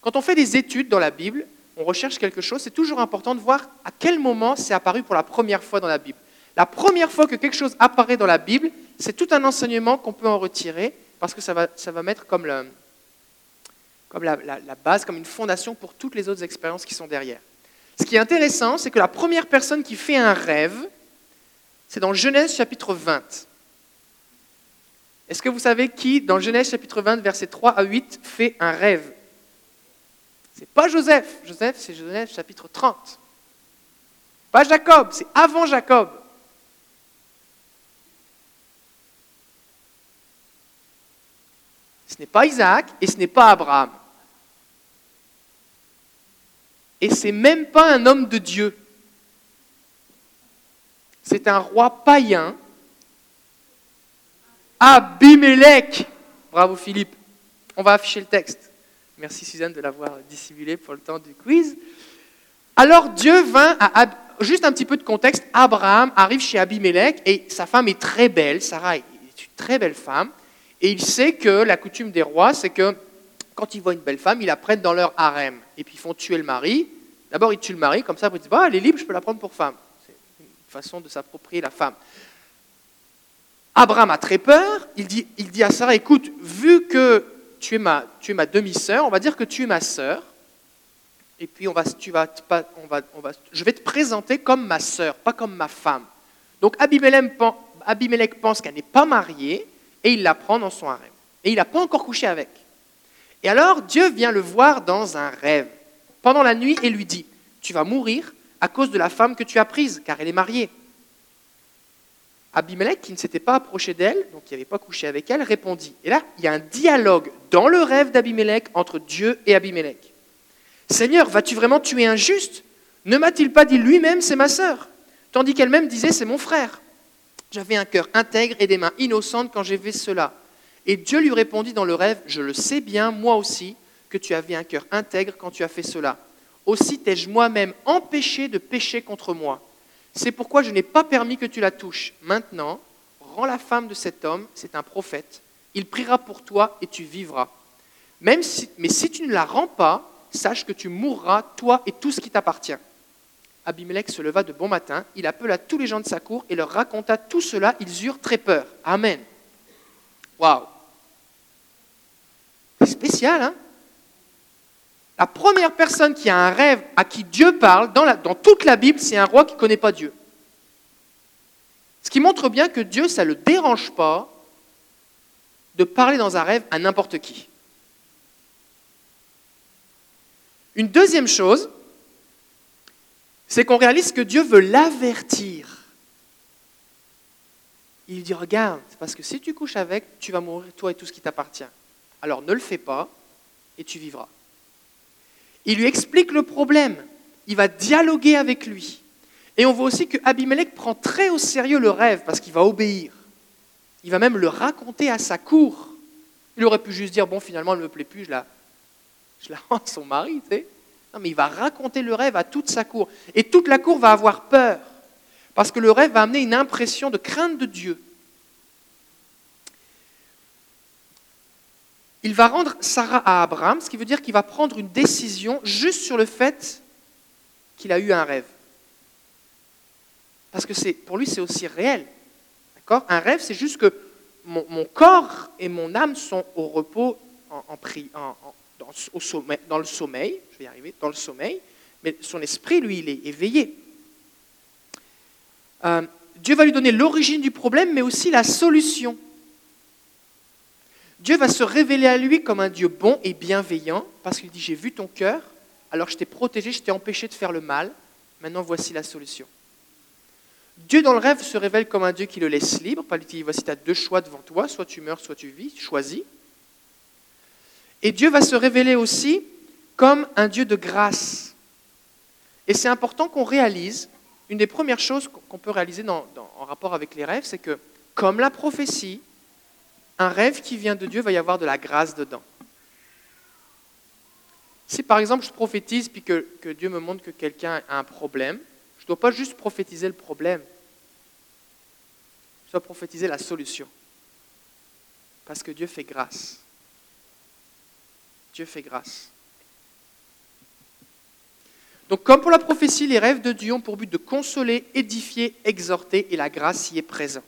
quand on fait des études dans la Bible, on recherche quelque chose, c'est toujours important de voir à quel moment c'est apparu pour la première fois dans la Bible. La première fois que quelque chose apparaît dans la Bible, c'est tout un enseignement qu'on peut en retirer parce que ça va, ça va mettre comme, comme la, la base, comme une fondation pour toutes les autres expériences qui sont derrière. Ce qui est intéressant, c'est que la première personne qui fait un rêve, c'est dans Genèse chapitre 20. Est-ce que vous savez qui, dans Genèse chapitre 20, versets 3 à 8, fait un rêve? C'est pas Joseph. Joseph, c'est Genèse chapitre 30. Pas Jacob, c'est avant Jacob. Ce n'est pas Isaac et ce n'est pas Abraham. Et c'est même pas un homme de Dieu. C'est un roi païen, Abimelech. Bravo Philippe. On va afficher le texte. Merci Suzanne de l'avoir dissimulé pour le temps du quiz. Alors Dieu vint à juste un petit peu de contexte. Abraham arrive chez Abimelech et sa femme est très belle. Sarah est une très belle femme. Et il sait que la coutume des rois, c'est que quand ils voient une belle femme, ils la prennent dans leur harem. Et puis ils font tuer le mari. D'abord, ils tuent le mari, comme ça, ils disent bah, elle est libre, je peux la prendre pour femme. C'est une façon de s'approprier la femme. Abraham a très peur. Il dit, il dit à Sarah écoute, vu que tu es ma, demi-sœur, on va dire que tu es ma sœur. Et puis, on va, tu vas, on va, on va, je vais te présenter comme ma sœur, pas comme ma femme. Donc, Abimelech pense qu'elle n'est pas mariée et il la prend dans son harem. Et il n'a pas encore couché avec. Et alors Dieu vient le voir dans un rêve pendant la nuit et lui dit, tu vas mourir à cause de la femme que tu as prise, car elle est mariée. Abimelech, qui ne s'était pas approché d'elle, donc qui n'avait pas couché avec elle, répondit. Et là, il y a un dialogue dans le rêve d'Abimelech entre Dieu et Abimelech. Seigneur, vas-tu vraiment tuer un juste? Ne m'a-t-il pas dit lui-même, c'est ma sœur? Tandis qu'elle-même disait, c'est mon frère. J'avais un cœur intègre et des mains innocentes quand j'ai fait cela. Et Dieu lui répondit dans le rêve, Je le sais bien, moi aussi, que tu avais un cœur intègre quand tu as fait cela. Aussi t'ai-je moi-même empêché de pécher contre moi. C'est pourquoi je n'ai pas permis que tu la touches. Maintenant, rends la femme de cet homme, c'est un prophète. Il priera pour toi et tu vivras. Même mais si tu ne la rends pas, sache que tu mourras, toi et tout ce qui t'appartient. Abimelech se leva de bon matin, il appela tous les gens de sa cour et leur raconta tout cela. Ils eurent très peur. Amen. Waouh c'est spécial, hein? La première personne qui a un rêve à qui Dieu parle, dans, dans toute la Bible, c'est un roi qui ne connaît pas Dieu. Ce qui montre bien que Dieu, ça ne le dérange pas de parler dans un rêve à n'importe qui. Une deuxième chose, c'est qu'on réalise que Dieu veut l'avertir. Il dit, regarde, parce que si tu couches avec, tu vas mourir, toi et tout ce qui t'appartient alors ne le fais pas et tu vivras. Il lui explique le problème, il va dialoguer avec lui. Et on voit aussi que Abimelech prend très au sérieux le rêve parce qu'il va obéir. Il va même le raconter à sa cour. Il aurait pu juste dire, bon, finalement, elle ne me plaît plus, je la, je la rends son mari. Tu sais. Mais il va raconter le rêve à toute sa cour. Et toute la cour va avoir peur. Parce que le rêve va amener une impression de crainte de Dieu. il va rendre Sarah à Abraham, ce qui veut dire qu'il va prendre une décision juste sur le fait qu'il a eu un rêve. Parce que pour lui, c'est aussi réel. Un rêve, c'est juste que mon, corps et mon âme sont au repos, en, en, en, dans, le sommeil, je vais y arriver, dans le sommeil, mais son esprit, lui, il est éveillé. Euh, Dieu va lui donner l'origine du problème, mais aussi la solution. Dieu va se révéler à lui comme un Dieu bon et bienveillant, parce qu'il dit, j'ai vu ton cœur, alors je t'ai protégé, je t'ai empêché de faire le mal, maintenant voici la solution. Dieu dans le rêve se révèle comme un Dieu qui le laisse libre, pas lui dit, voici tu as deux choix devant toi, soit tu meurs, soit tu vis, choisis. Et Dieu va se révéler aussi comme un Dieu de grâce. Et c'est important qu'on réalise, une des premières choses qu'on peut réaliser en rapport avec les rêves, c'est que, comme la prophétie, un rêve qui vient de Dieu va y avoir de la grâce dedans. Si par exemple je prophétise puis que Dieu me montre que quelqu'un a un problème, je ne dois pas juste prophétiser le problème, je dois prophétiser la solution. Parce que Dieu fait grâce. Dieu fait grâce. Donc comme pour la prophétie, les rêves de Dieu ont pour but de consoler, édifier, exhorter, et la grâce y est présente.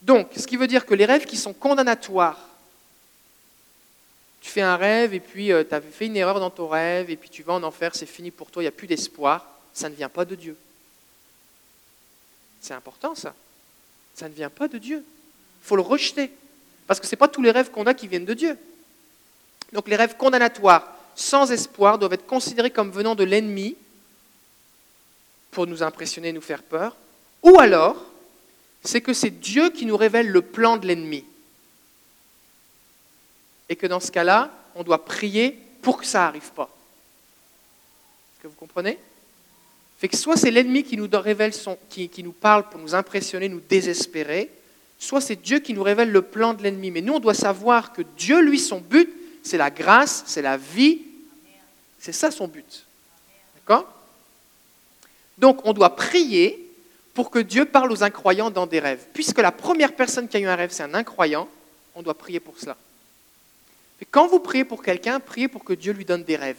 Donc, ce qui veut dire que les rêves qui sont condamnatoires, tu fais un rêve et puis euh, tu as fait une erreur dans ton rêve et puis tu vas en enfer, c'est fini pour toi, il n'y a plus d'espoir, ça ne vient pas de Dieu. C'est important ça. Ça ne vient pas de Dieu. Il faut le rejeter. Parce que ce n'est pas tous les rêves qu'on a qui viennent de Dieu. Donc les rêves condamnatoires, sans espoir, doivent être considérés comme venant de l'ennemi pour nous impressionner nous faire peur. Ou alors, c'est que c'est Dieu qui nous révèle le plan de l'ennemi. Et que dans ce cas-là, on doit prier pour que ça n'arrive pas. Est-ce que vous comprenez? Fait que soit c'est l'ennemi qui nous révèle qui nous parle pour nous impressionner, nous désespérer, soit c'est Dieu qui nous révèle le plan de l'ennemi. Mais nous, on doit savoir que Dieu, lui, son but, c'est la grâce, c'est la vie. C'est ça son but. D'accord? Donc, on doit prier pour que Dieu parle aux incroyants dans des rêves. Puisque la première personne qui a eu un rêve, c'est un incroyant, on doit prier pour cela. Et quand vous priez pour quelqu'un, priez pour que Dieu lui donne des rêves.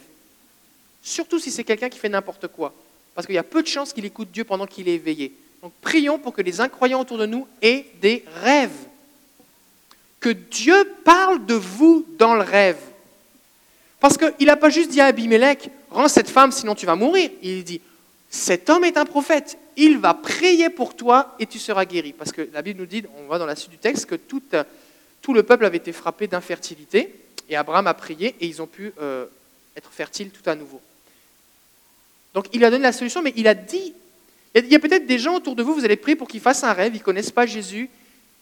Surtout si c'est quelqu'un qui fait n'importe quoi. Parce qu'il y a peu de chances qu'il écoute Dieu pendant qu'il est éveillé. Donc prions pour que les incroyants autour de nous aient des rêves. Que Dieu parle de vous dans le rêve. Parce qu'il n'a pas juste dit à Abimelech, rends cette femme sinon tu vas mourir. Il dit, cet homme est un prophète, il va prier pour toi et tu seras guéri. Parce que la Bible nous dit, on voit dans la suite du texte, que tout, tout le peuple avait été frappé d'infertilité, et Abraham a prié, et ils ont pu euh, être fertiles tout à nouveau. Donc il a donné la solution, mais il a dit, il y a peut-être des gens autour de vous, vous allez prier pour qu'ils fassent un rêve, ils ne connaissent pas Jésus,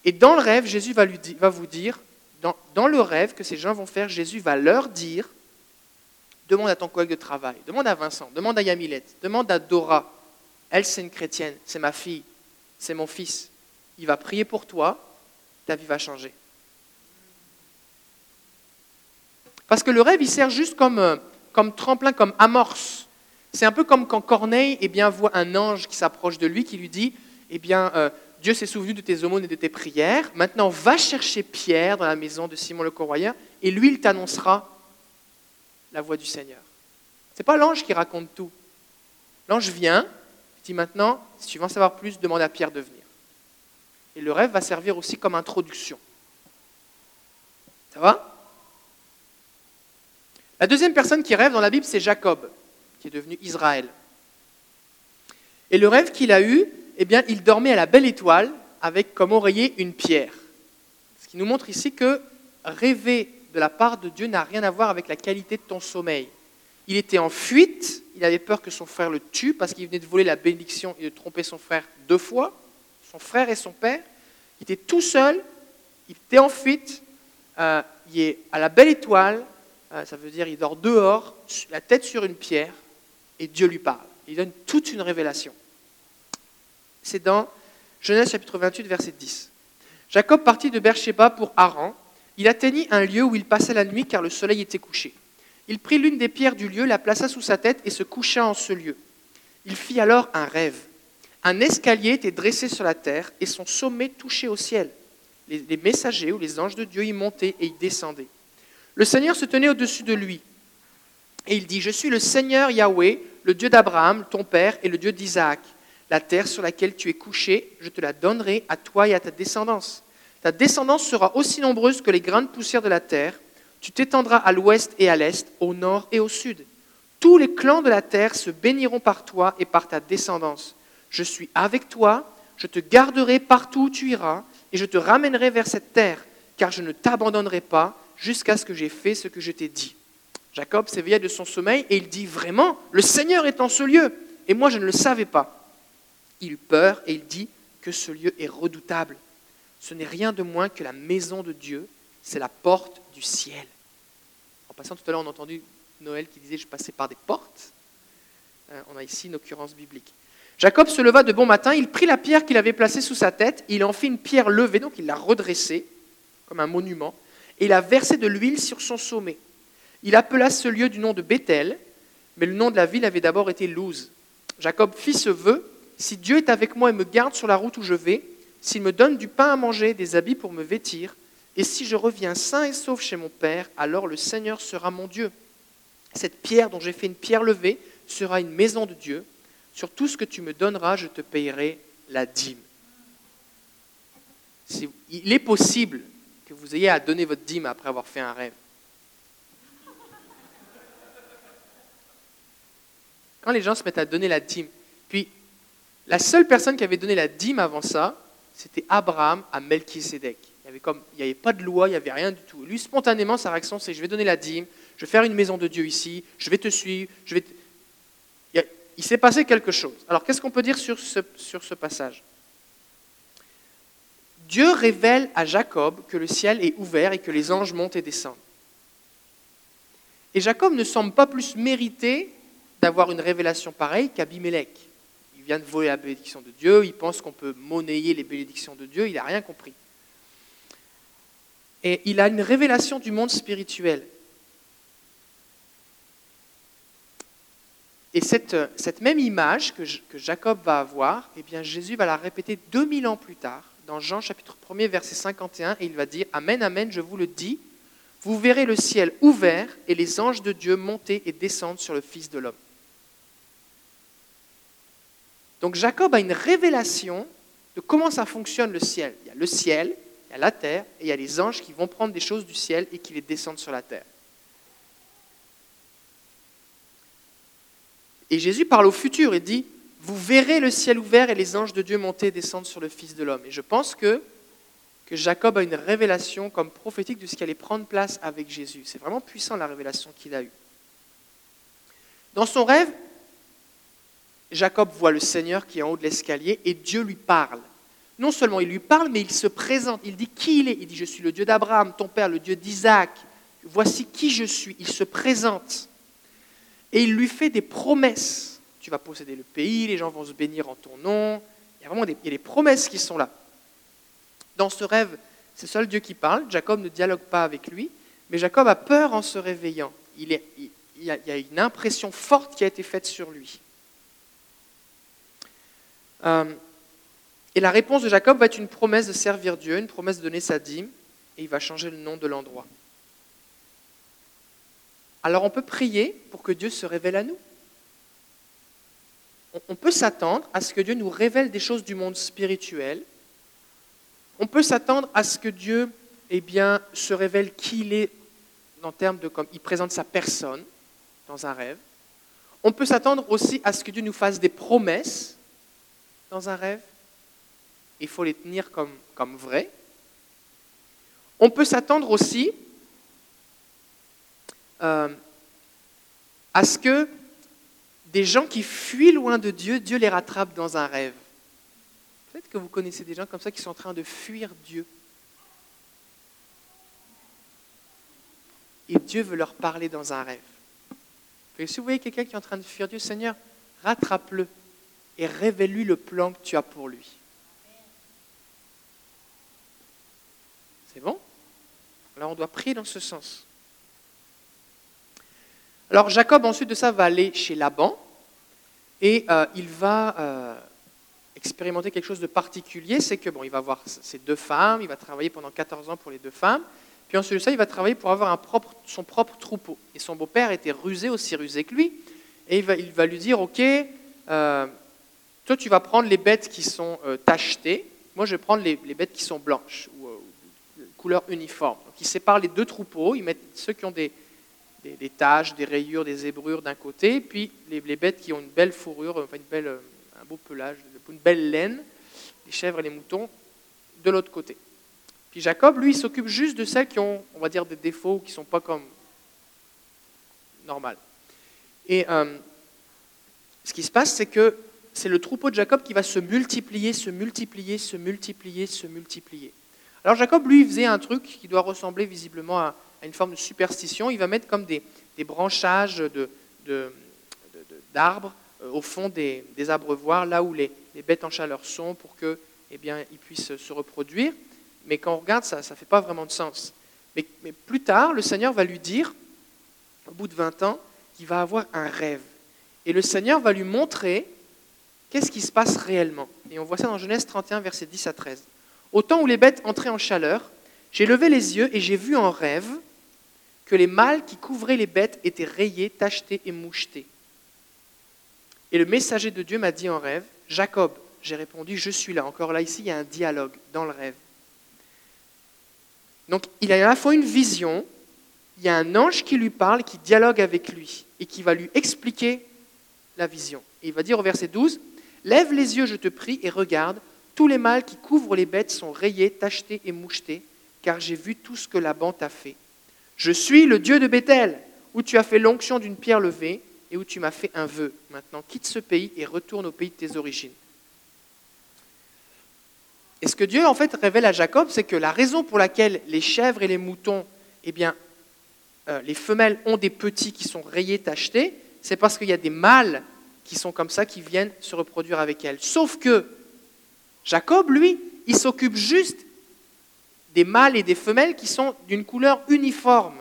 et dans le rêve, Jésus va, vous dire, dans, dans le rêve que ces gens vont faire, Jésus va leur dire, Demande à ton collègue de travail, demande à Vincent, demande à Yamilette, demande à Dora. Elle, c'est une chrétienne, c'est ma fille, c'est mon fils. Il va prier pour toi, ta vie va changer. Parce que le rêve, il sert juste comme, euh, comme tremplin, comme amorce. C'est un peu comme quand Corneille eh bien, voit un ange qui s'approche de lui, qui lui dit eh bien, euh, Dieu s'est souvenu de tes aumônes et de tes prières. Maintenant, va chercher Pierre dans la maison de Simon le Corroyeur, et lui, il t'annoncera la voix du Seigneur. Ce n'est pas l'ange qui raconte tout. L'ange vient, il dit maintenant, si tu veux en savoir plus, demande à Pierre de venir. Et le rêve va servir aussi comme introduction. Ça va? La deuxième personne qui rêve dans la Bible, c'est Jacob, qui est devenu Israël. Et le rêve qu'il a eu, eh il dormait à la belle étoile avec comme oreiller une pierre. Ce qui nous montre ici que rêver de la part de Dieu n'a rien à voir avec la qualité de ton sommeil. Il était en fuite, il avait peur que son frère le tue parce qu'il venait de voler la bénédiction et de tromper son frère deux fois, son frère et son père. Il était tout seul, il était en fuite, euh, il est à la belle étoile, euh, ça veut dire il dort dehors, la tête sur une pierre, et Dieu lui parle. Il donne toute une révélation. C'est dans Genèse chapitre 28, verset 10. Jacob partit de Beersheba pour Haran, il atteignit un lieu où il passa la nuit car le soleil était couché. Il prit l'une des pierres du lieu, la plaça sous sa tête et se coucha en ce lieu. Il fit alors un rêve. Un escalier était dressé sur la terre et son sommet touchait au ciel. les, messagers ou les anges de Dieu, ils montaient et ils descendaient. Le Seigneur se tenait au-dessus de lui. Et il dit, je suis le Seigneur Yahweh, le Dieu d'Abraham, ton père, et le Dieu d'Isaac. La terre sur laquelle tu es couché, je te la donnerai à toi et à ta descendance. Ta descendance sera aussi nombreuse que les grains de poussière de la terre. Tu t'étendras à l'ouest et à l'est, au nord et au sud. Tous les clans de la terre se béniront par toi et par ta descendance. Je suis avec toi, je te garderai partout où tu iras, et je te ramènerai vers cette terre, car je ne t'abandonnerai pas jusqu'à ce que j'ai fait ce que je t'ai dit. Jacob s'éveilla de son sommeil et il dit Vraiment, le Seigneur est en ce lieu, et moi je ne le savais pas. Il peur et il dit que ce lieu est redoutable. Ce n'est rien de moins que la maison de Dieu, c'est la porte du ciel. En passant tout à l'heure, on a entendu Noël qui disait Je passais par des portes. Euh, on a ici une occurrence biblique. Jacob se leva de bon matin, il prit la pierre qu'il avait placée sous sa tête, il en fit une pierre levée, donc il l'a redressée comme un monument, et il a versé de l'huile sur son sommet. Il appela ce lieu du nom de Bethel, mais le nom de la ville avait d'abord été Luz. Jacob fit ce vœu Si Dieu est avec moi et me garde sur la route où je vais, s'il me donne du pain à manger, des habits pour me vêtir, et si je reviens sain et sauf chez mon Père, alors le Seigneur sera mon Dieu. Cette pierre dont j'ai fait une pierre levée sera une maison de Dieu. Sur tout ce que tu me donneras, je te payerai la dîme. Il est possible que vous ayez à donner votre dîme après avoir fait un rêve. Quand les gens se mettent à donner la dîme, la seule personne qui avait donné la dîme avant ça, c'était Abraham à Melchisédek. Il n'y avait, pas de loi, il n'y avait rien du tout. Lui, spontanément, sa réaction, c'est je vais donner la dîme, je vais faire une maison de Dieu ici, je vais te suivre, je vais Il, il s'est passé quelque chose. Alors, qu'est-ce qu'on peut dire sur ce, sur ce passage? Dieu révèle à Jacob que le ciel est ouvert et que les anges montent et descendent. Et Jacob ne semble pas plus mérité d'avoir une révélation pareille qu'Abimelech. Il vient de voler la bénédiction de Dieu, il pense qu'on peut monnayer les bénédictions de Dieu, il n'a rien compris. Et il a une révélation du monde spirituel. Et cette, même image que, Jacob va avoir, eh Jésus va la répéter 2000 ans plus tard, dans Jean chapitre 1er, verset 51, et il va dire, Amen, Amen, je vous le dis, vous verrez le ciel ouvert et les anges de Dieu monter et descendre sur le Fils de l'homme. Donc Jacob a une révélation de comment ça fonctionne le ciel. Il y a le ciel, il y a la terre, et il y a les anges qui vont prendre des choses du ciel et qui les descendent sur la terre. Et Jésus parle au futur et dit, vous verrez le ciel ouvert et les anges de Dieu monter et descendre sur le Fils de l'homme. Et je pense que, que Jacob a une révélation comme prophétique de ce qui allait prendre place avec Jésus. C'est vraiment puissant la révélation qu'il a eue. Dans son rêve, Jacob voit le Seigneur qui est en haut de l'escalier et Dieu lui parle. Non seulement il lui parle, mais il se présente. Il dit qui il est? Il dit Je suis le Dieu d'Abraham, ton père, le Dieu d'Isaac. Voici qui je suis. Il se présente. Et il lui fait des promesses. Tu vas posséder le pays, les gens vont se bénir en ton nom. Il y a vraiment des, promesses qui sont là. Dans ce rêve, c'est seul Dieu qui parle. Jacob ne dialogue pas avec lui. Mais Jacob a peur en se réveillant. Il y a une impression forte qui a été faite sur lui. Euh, et la réponse de Jacob va être une promesse de servir Dieu, une promesse de donner sa dîme, et il va changer le nom de l'endroit. Alors on peut prier pour que Dieu se révèle à nous. On peut s'attendre à ce que Dieu nous révèle des choses du monde spirituel. On peut s'attendre à ce que Dieu eh bien, se révèle qui il est en termes de comme il présente sa personne dans un rêve. On peut s'attendre aussi à ce que Dieu nous fasse des promesses dans un rêve. Il faut les tenir comme, vrais. On peut s'attendre aussi euh, à ce que des gens qui fuient loin de Dieu, Dieu les rattrape dans un rêve. Peut-être que vous connaissez des gens comme ça qui sont en train de fuir Dieu. Et Dieu veut leur parler dans un rêve. Si vous voyez quelqu'un qui est en train de fuir Dieu, Seigneur, rattrape-le et révèle-lui le plan que tu as pour lui. C'est bon? Alors on doit prier dans ce sens. Alors Jacob ensuite de ça va aller chez Laban et euh, il va euh, expérimenter quelque chose de particulier, c'est que bon, il va avoir ces deux femmes, il va travailler pendant 14 ans pour les deux femmes, puis ensuite de ça, il va travailler pour avoir son propre troupeau. Et son beau-père était rusé, aussi rusé que lui, et il va, il va lui dire, ok, euh, tu vas prendre les bêtes qui sont euh, tachetées, moi je vais prendre les, bêtes qui sont blanches, ou euh, couleur uniforme. Donc il sépare les deux troupeaux, il met ceux qui ont des, taches, des rayures, des zébrures d'un côté, puis les, bêtes qui ont une belle fourrure, belle, un beau pelage, une belle laine, les chèvres et les moutons, de l'autre côté. Puis Jacob, lui, s'occupe juste de celles qui ont, on va dire, des défauts, qui ne sont pas comme normales. Et euh, ce qui se passe, c'est que c'est le troupeau de Jacob qui va se multiplier, se multiplier, se multiplier, se multiplier. Alors Jacob, lui, faisait un truc qui doit ressembler visiblement à, une forme de superstition. Il va mettre comme des, branchages d'arbres euh, au fond des, abreuvoirs, là où les, bêtes en chaleur sont, pour qu'ils eh bien, ils puissent se reproduire. Mais quand on regarde, ça ne fait pas vraiment de sens. Mais, mais plus tard, le Seigneur va lui dire, au bout de 20 ans, qu'il va avoir un rêve. Et le Seigneur va lui montrer qu'est-ce qui se passe réellement? Et on voit ça dans Genèse 31, versets 10 à 13. Au temps où les bêtes entraient en chaleur, j'ai levé les yeux et j'ai vu en rêve que les mâles qui couvraient les bêtes étaient rayés, tachetés et mouchetés. Et le messager de Dieu m'a dit en rêve, Jacob, j'ai répondu, je suis là. Encore là, ici, il y a un dialogue dans le rêve. Donc, il a à la fois une vision, il y a un ange qui lui parle, qui dialogue avec lui et qui va lui expliquer la vision. Et il va dire au verset 12, Lève les yeux, je te prie, et regarde, tous les mâles qui couvrent les bêtes sont rayés, tachetés et mouchetés, car j'ai vu tout ce que Laban t'a fait. Je suis le Dieu de Bethel, où tu as fait l'onction d'une pierre levée et où tu m'as fait un vœu. Maintenant, quitte ce pays et retourne au pays de tes origines. Et ce que Dieu en fait révèle à Jacob, c'est que la raison pour laquelle les chèvres et les moutons, eh bien, euh, les femelles ont des petits qui sont rayés, tachetés, c'est parce qu'il y a des mâles qui sont comme ça, qui viennent se reproduire avec elles. Sauf que Jacob, lui, il s'occupe juste des mâles et des femelles qui sont d'une couleur uniforme.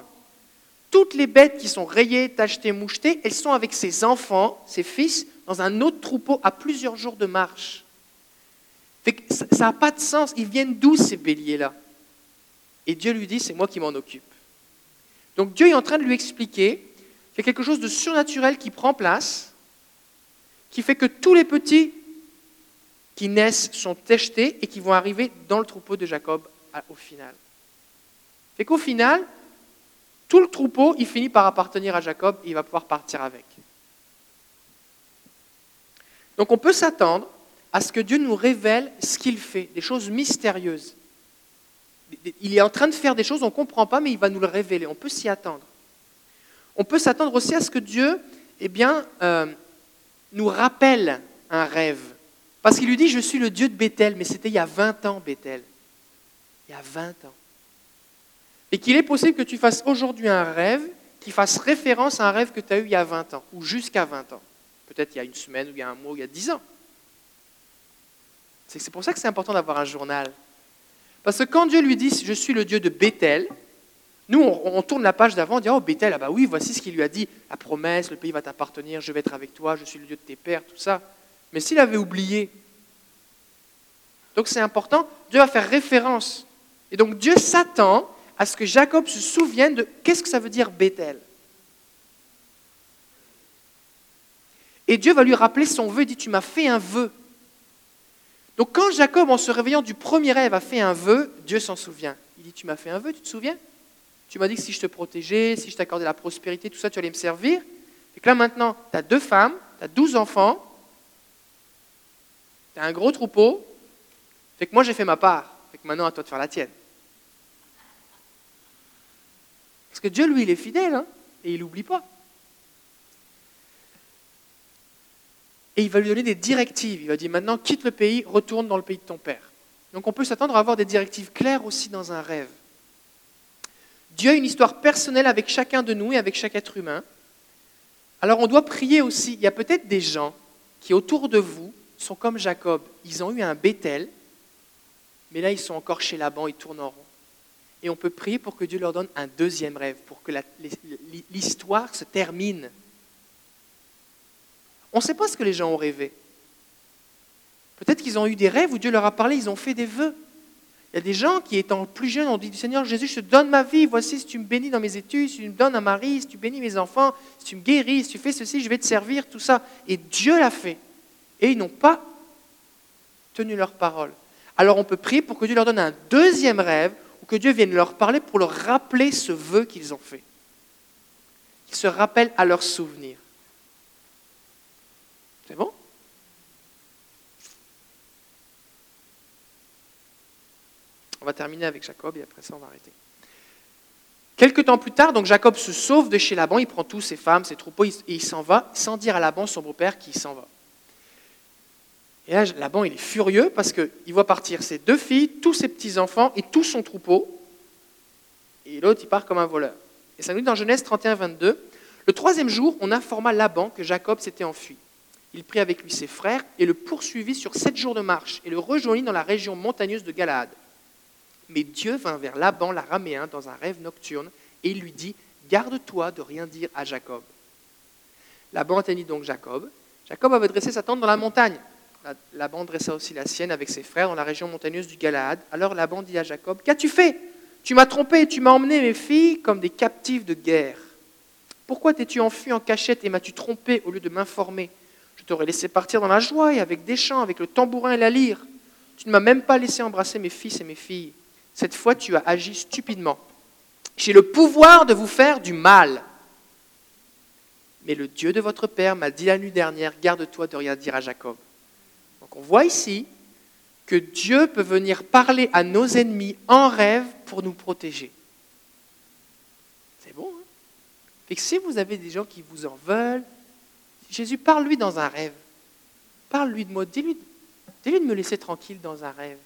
Toutes les bêtes qui sont rayées, tachetées, mouchetées, elles sont avec ses enfants, ses fils, dans un autre troupeau à plusieurs jours de marche. ça n'a pas de sens. Ils viennent d'où ces béliers-là? Et Dieu lui dit, c'est moi qui m'en occupe. Donc Dieu est en train de lui expliquer qu'il y a quelque chose de surnaturel qui prend place, qui fait que tous les petits qui naissent sont tachetés et qui vont arriver dans le troupeau de Jacob au final. Fait qu'au final, tout le troupeau, il finit par appartenir à Jacob et il va pouvoir partir avec. Donc on peut s'attendre à ce que Dieu nous révèle ce qu'il fait, des choses mystérieuses. Il est en train de faire des choses, on ne comprend pas, mais il va nous le révéler. On peut s'y attendre. On peut s'attendre aussi à ce que Dieu eh bien, euh, nous rappelle un rêve. Parce qu'il lui dit, je suis le Dieu de Bethel, mais c'était il y a 20 ans, Bethel il y a 20 ans. Et qu'il est possible que tu fasses aujourd'hui un rêve qui fasse référence à un rêve que tu as eu il y a 20 ans, ou jusqu'à 20 ans. Peut-être il y a une semaine, ou il y a un mois, ou il y a 10 ans. C'est pour ça que c'est important d'avoir un journal. Parce que quand Dieu lui dit Je suis le Dieu de Bethel, nous, on, tourne la page d'avant, on dit Oh, Bethel, ah bah oui, voici ce qu'il lui a dit la promesse, le pays va t'appartenir, je vais être avec toi, je suis le Dieu de tes pères, tout ça. Mais s'il avait oublié, donc c'est important, Dieu va faire référence et donc Dieu s'attend à ce que Jacob se souvienne de qu'est-ce que ça veut dire Bethel. Et Dieu va lui rappeler son vœu, il dit, tu m'as fait un vœu. Donc quand Jacob, en se réveillant du premier rêve, a fait un vœu, Dieu s'en souvient. Il dit, tu m'as fait un vœu, tu te souviens? Tu m'as dit que si je te protégeais, si je t'accordais la prospérité, tout ça, tu allais me servir. Et que là maintenant, tu as deux femmes, tu as douze enfants, tu as un gros troupeau, fait que moi j'ai fait ma part, fait que maintenant à toi de faire la tienne. Parce que Dieu, lui, il est fidèle, hein, et il n'oublie pas. Et il va lui donner des directives. Il va dire maintenant, quitte le pays, retourne dans le pays de ton père. Donc on peut s'attendre à avoir des directives claires aussi dans un rêve. Dieu a une histoire personnelle avec chacun de nous et avec chaque être humain. Alors on doit prier aussi. Il y a peut-être des gens qui autour de vous sont comme Jacob. Ils ont eu un Bethel, mais là ils sont encore chez Laban, ils tournent en rond. Et on peut prier pour que Dieu leur donne un deuxième rêve, pour que l'histoire se termine. On ne sait pas ce que les gens ont rêvé. Peut-être qu'ils ont eu des rêves où Dieu leur a parlé, ils ont fait des vœux. Il y a des gens qui, étant plus jeunes, ont dit Seigneur Jésus, je te donne ma vie. Voici, si tu me bénis dans mes études, si tu me donnes un mari, si tu bénis mes enfants, si tu me guéris, si tu fais ceci, je vais te servir, tout ça. Et Dieu l'a fait. Et ils n'ont pas tenu leur parole. Alors on peut prier pour que Dieu leur donne un deuxième rêve ou que Dieu vienne leur parler pour leur rappeler ce vœu qu'ils ont fait. Qu'ils se rappellent à leur souvenir. C'est bon? On va terminer avec Jacob et après ça on va arrêter. Quelques temps plus tard, donc Jacob se sauve de chez Laban, il prend tous ses femmes, ses troupeaux et il s'en va sans dire à Laban, son beau-père, qu'il s'en va. Et là, Laban, il est furieux parce qu'il voit partir ses deux filles, tous ses petits-enfants et tout son troupeau. Et l'autre, il part comme un voleur. Et ça nous dit dans Genèse 31, 22, le troisième jour, on informa Laban que Jacob s'était enfui. Il prit avec lui ses frères et le poursuivit sur sept jours de marche et le rejoignit dans la région montagneuse de Galaad. Mais Dieu vint vers Laban l'araméen dans un rêve nocturne et il lui dit Garde-toi de rien dire à Jacob. Laban atteignit donc Jacob. Jacob avait dressé sa tente dans la montagne. Laban dressa aussi la sienne avec ses frères dans la région montagneuse du Galaad. Alors Laban dit à Jacob Qu'as-tu fait? Tu m'as trompé et tu m'as emmené mes filles comme des captives de guerre. Pourquoi t'es-tu enfui en cachette et m'as-tu trompé au lieu de m'informer? Je t'aurais laissé partir dans la joie avec des chants, avec le tambourin et la lyre. Tu ne m'as même pas laissé embrasser mes fils et mes filles. Cette fois, tu as agi stupidement. J'ai le pouvoir de vous faire du mal. Mais le Dieu de votre Père m'a dit la nuit dernière, garde-toi de rien dire à Jacob. Donc on voit ici que Dieu peut venir parler à nos ennemis en rêve pour nous protéger. C'est bon. Hein? Que si vous avez des gens qui vous en veulent, Jésus parle-lui dans un rêve. Parle-lui de moi. Dis-lui dis de me laisser tranquille dans un rêve.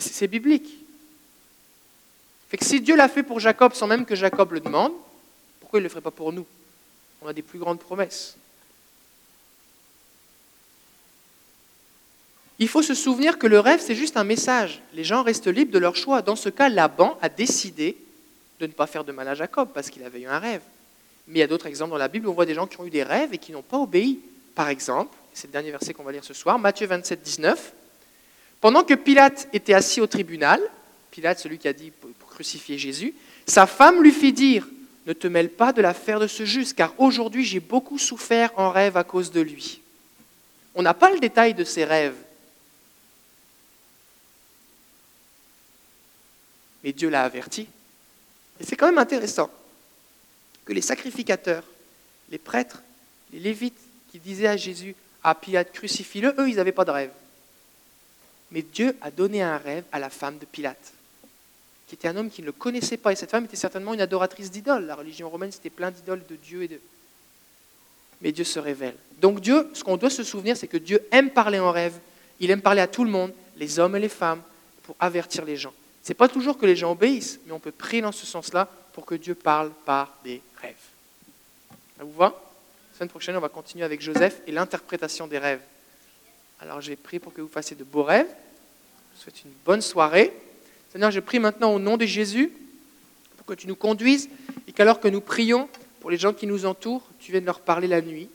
C'est biblique. Si Dieu l'a fait pour Jacob sans même que Jacob le demande, pourquoi il ne le ferait pas pour nous? On a des plus grandes promesses. Il faut se souvenir que le rêve, c'est juste un message. Les gens restent libres de leur choix. Dans ce cas, Laban a décidé de ne pas faire de mal à Jacob parce qu'il avait eu un rêve. Mais il y a d'autres exemples dans la Bible où on voit des gens qui ont eu des rêves et qui n'ont pas obéi. Par exemple, c'est le dernier verset qu'on va lire ce soir, Matthieu 27, 19. Pendant que Pilate était assis au tribunal, Pilate, celui qui a dit pour crucifier Jésus, sa femme lui fit dire Ne te mêle pas de l'affaire de ce juste, car aujourd'hui j'ai beaucoup souffert en rêve à cause de lui. On n'a pas le détail de ses rêves. Mais Dieu l'a averti. Et c'est quand même intéressant que les sacrificateurs, les prêtres, les lévites qui disaient à Jésus, à Pilate, crucifie-le, eux, ils n'avaient pas de rêve. Mais Dieu a donné un rêve à la femme de Pilate, qui était un homme qui ne le connaissait pas. Et cette femme était certainement une adoratrice d'idoles. La religion romaine, c'était plein d'idoles de Dieu et de... Mais Dieu se révèle. Donc Dieu, ce qu'on doit se souvenir, c'est que Dieu aime parler en rêve. Il aime parler à tout le monde, les hommes et les femmes, pour avertir les gens. Ce n'est pas toujours que les gens obéissent, mais on peut prier dans ce sens-là pour que Dieu parle par des rêves. Vous va? La semaine prochaine, on va continuer avec Joseph et l'interprétation des rêves. Alors j'ai prié pour que vous fassiez de beaux rêves. Je vous souhaite une bonne soirée. Seigneur, je prie maintenant au nom de Jésus pour que tu nous conduises et qu'alors que nous prions pour les gens qui nous entourent, tu viennes leur parler la nuit,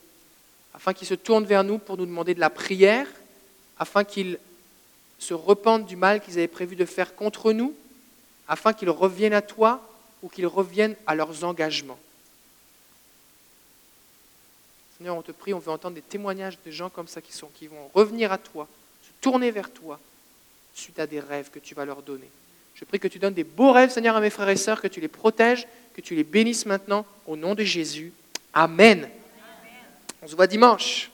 afin qu'ils se tournent vers nous pour nous demander de la prière, afin qu'ils se repentent du mal qu'ils avaient prévu de faire contre nous, afin qu'ils reviennent à toi ou qu'ils reviennent à leurs engagements. Seigneur, on te prie, on veut entendre des témoignages de gens comme ça qui, sont, vont revenir à toi, se tourner vers toi, suite à des rêves que tu vas leur donner. Je prie que tu donnes des beaux rêves, Seigneur, à mes frères et sœurs, que tu les protèges, que tu les bénisses maintenant, au nom de Jésus. Amen. On se voit dimanche.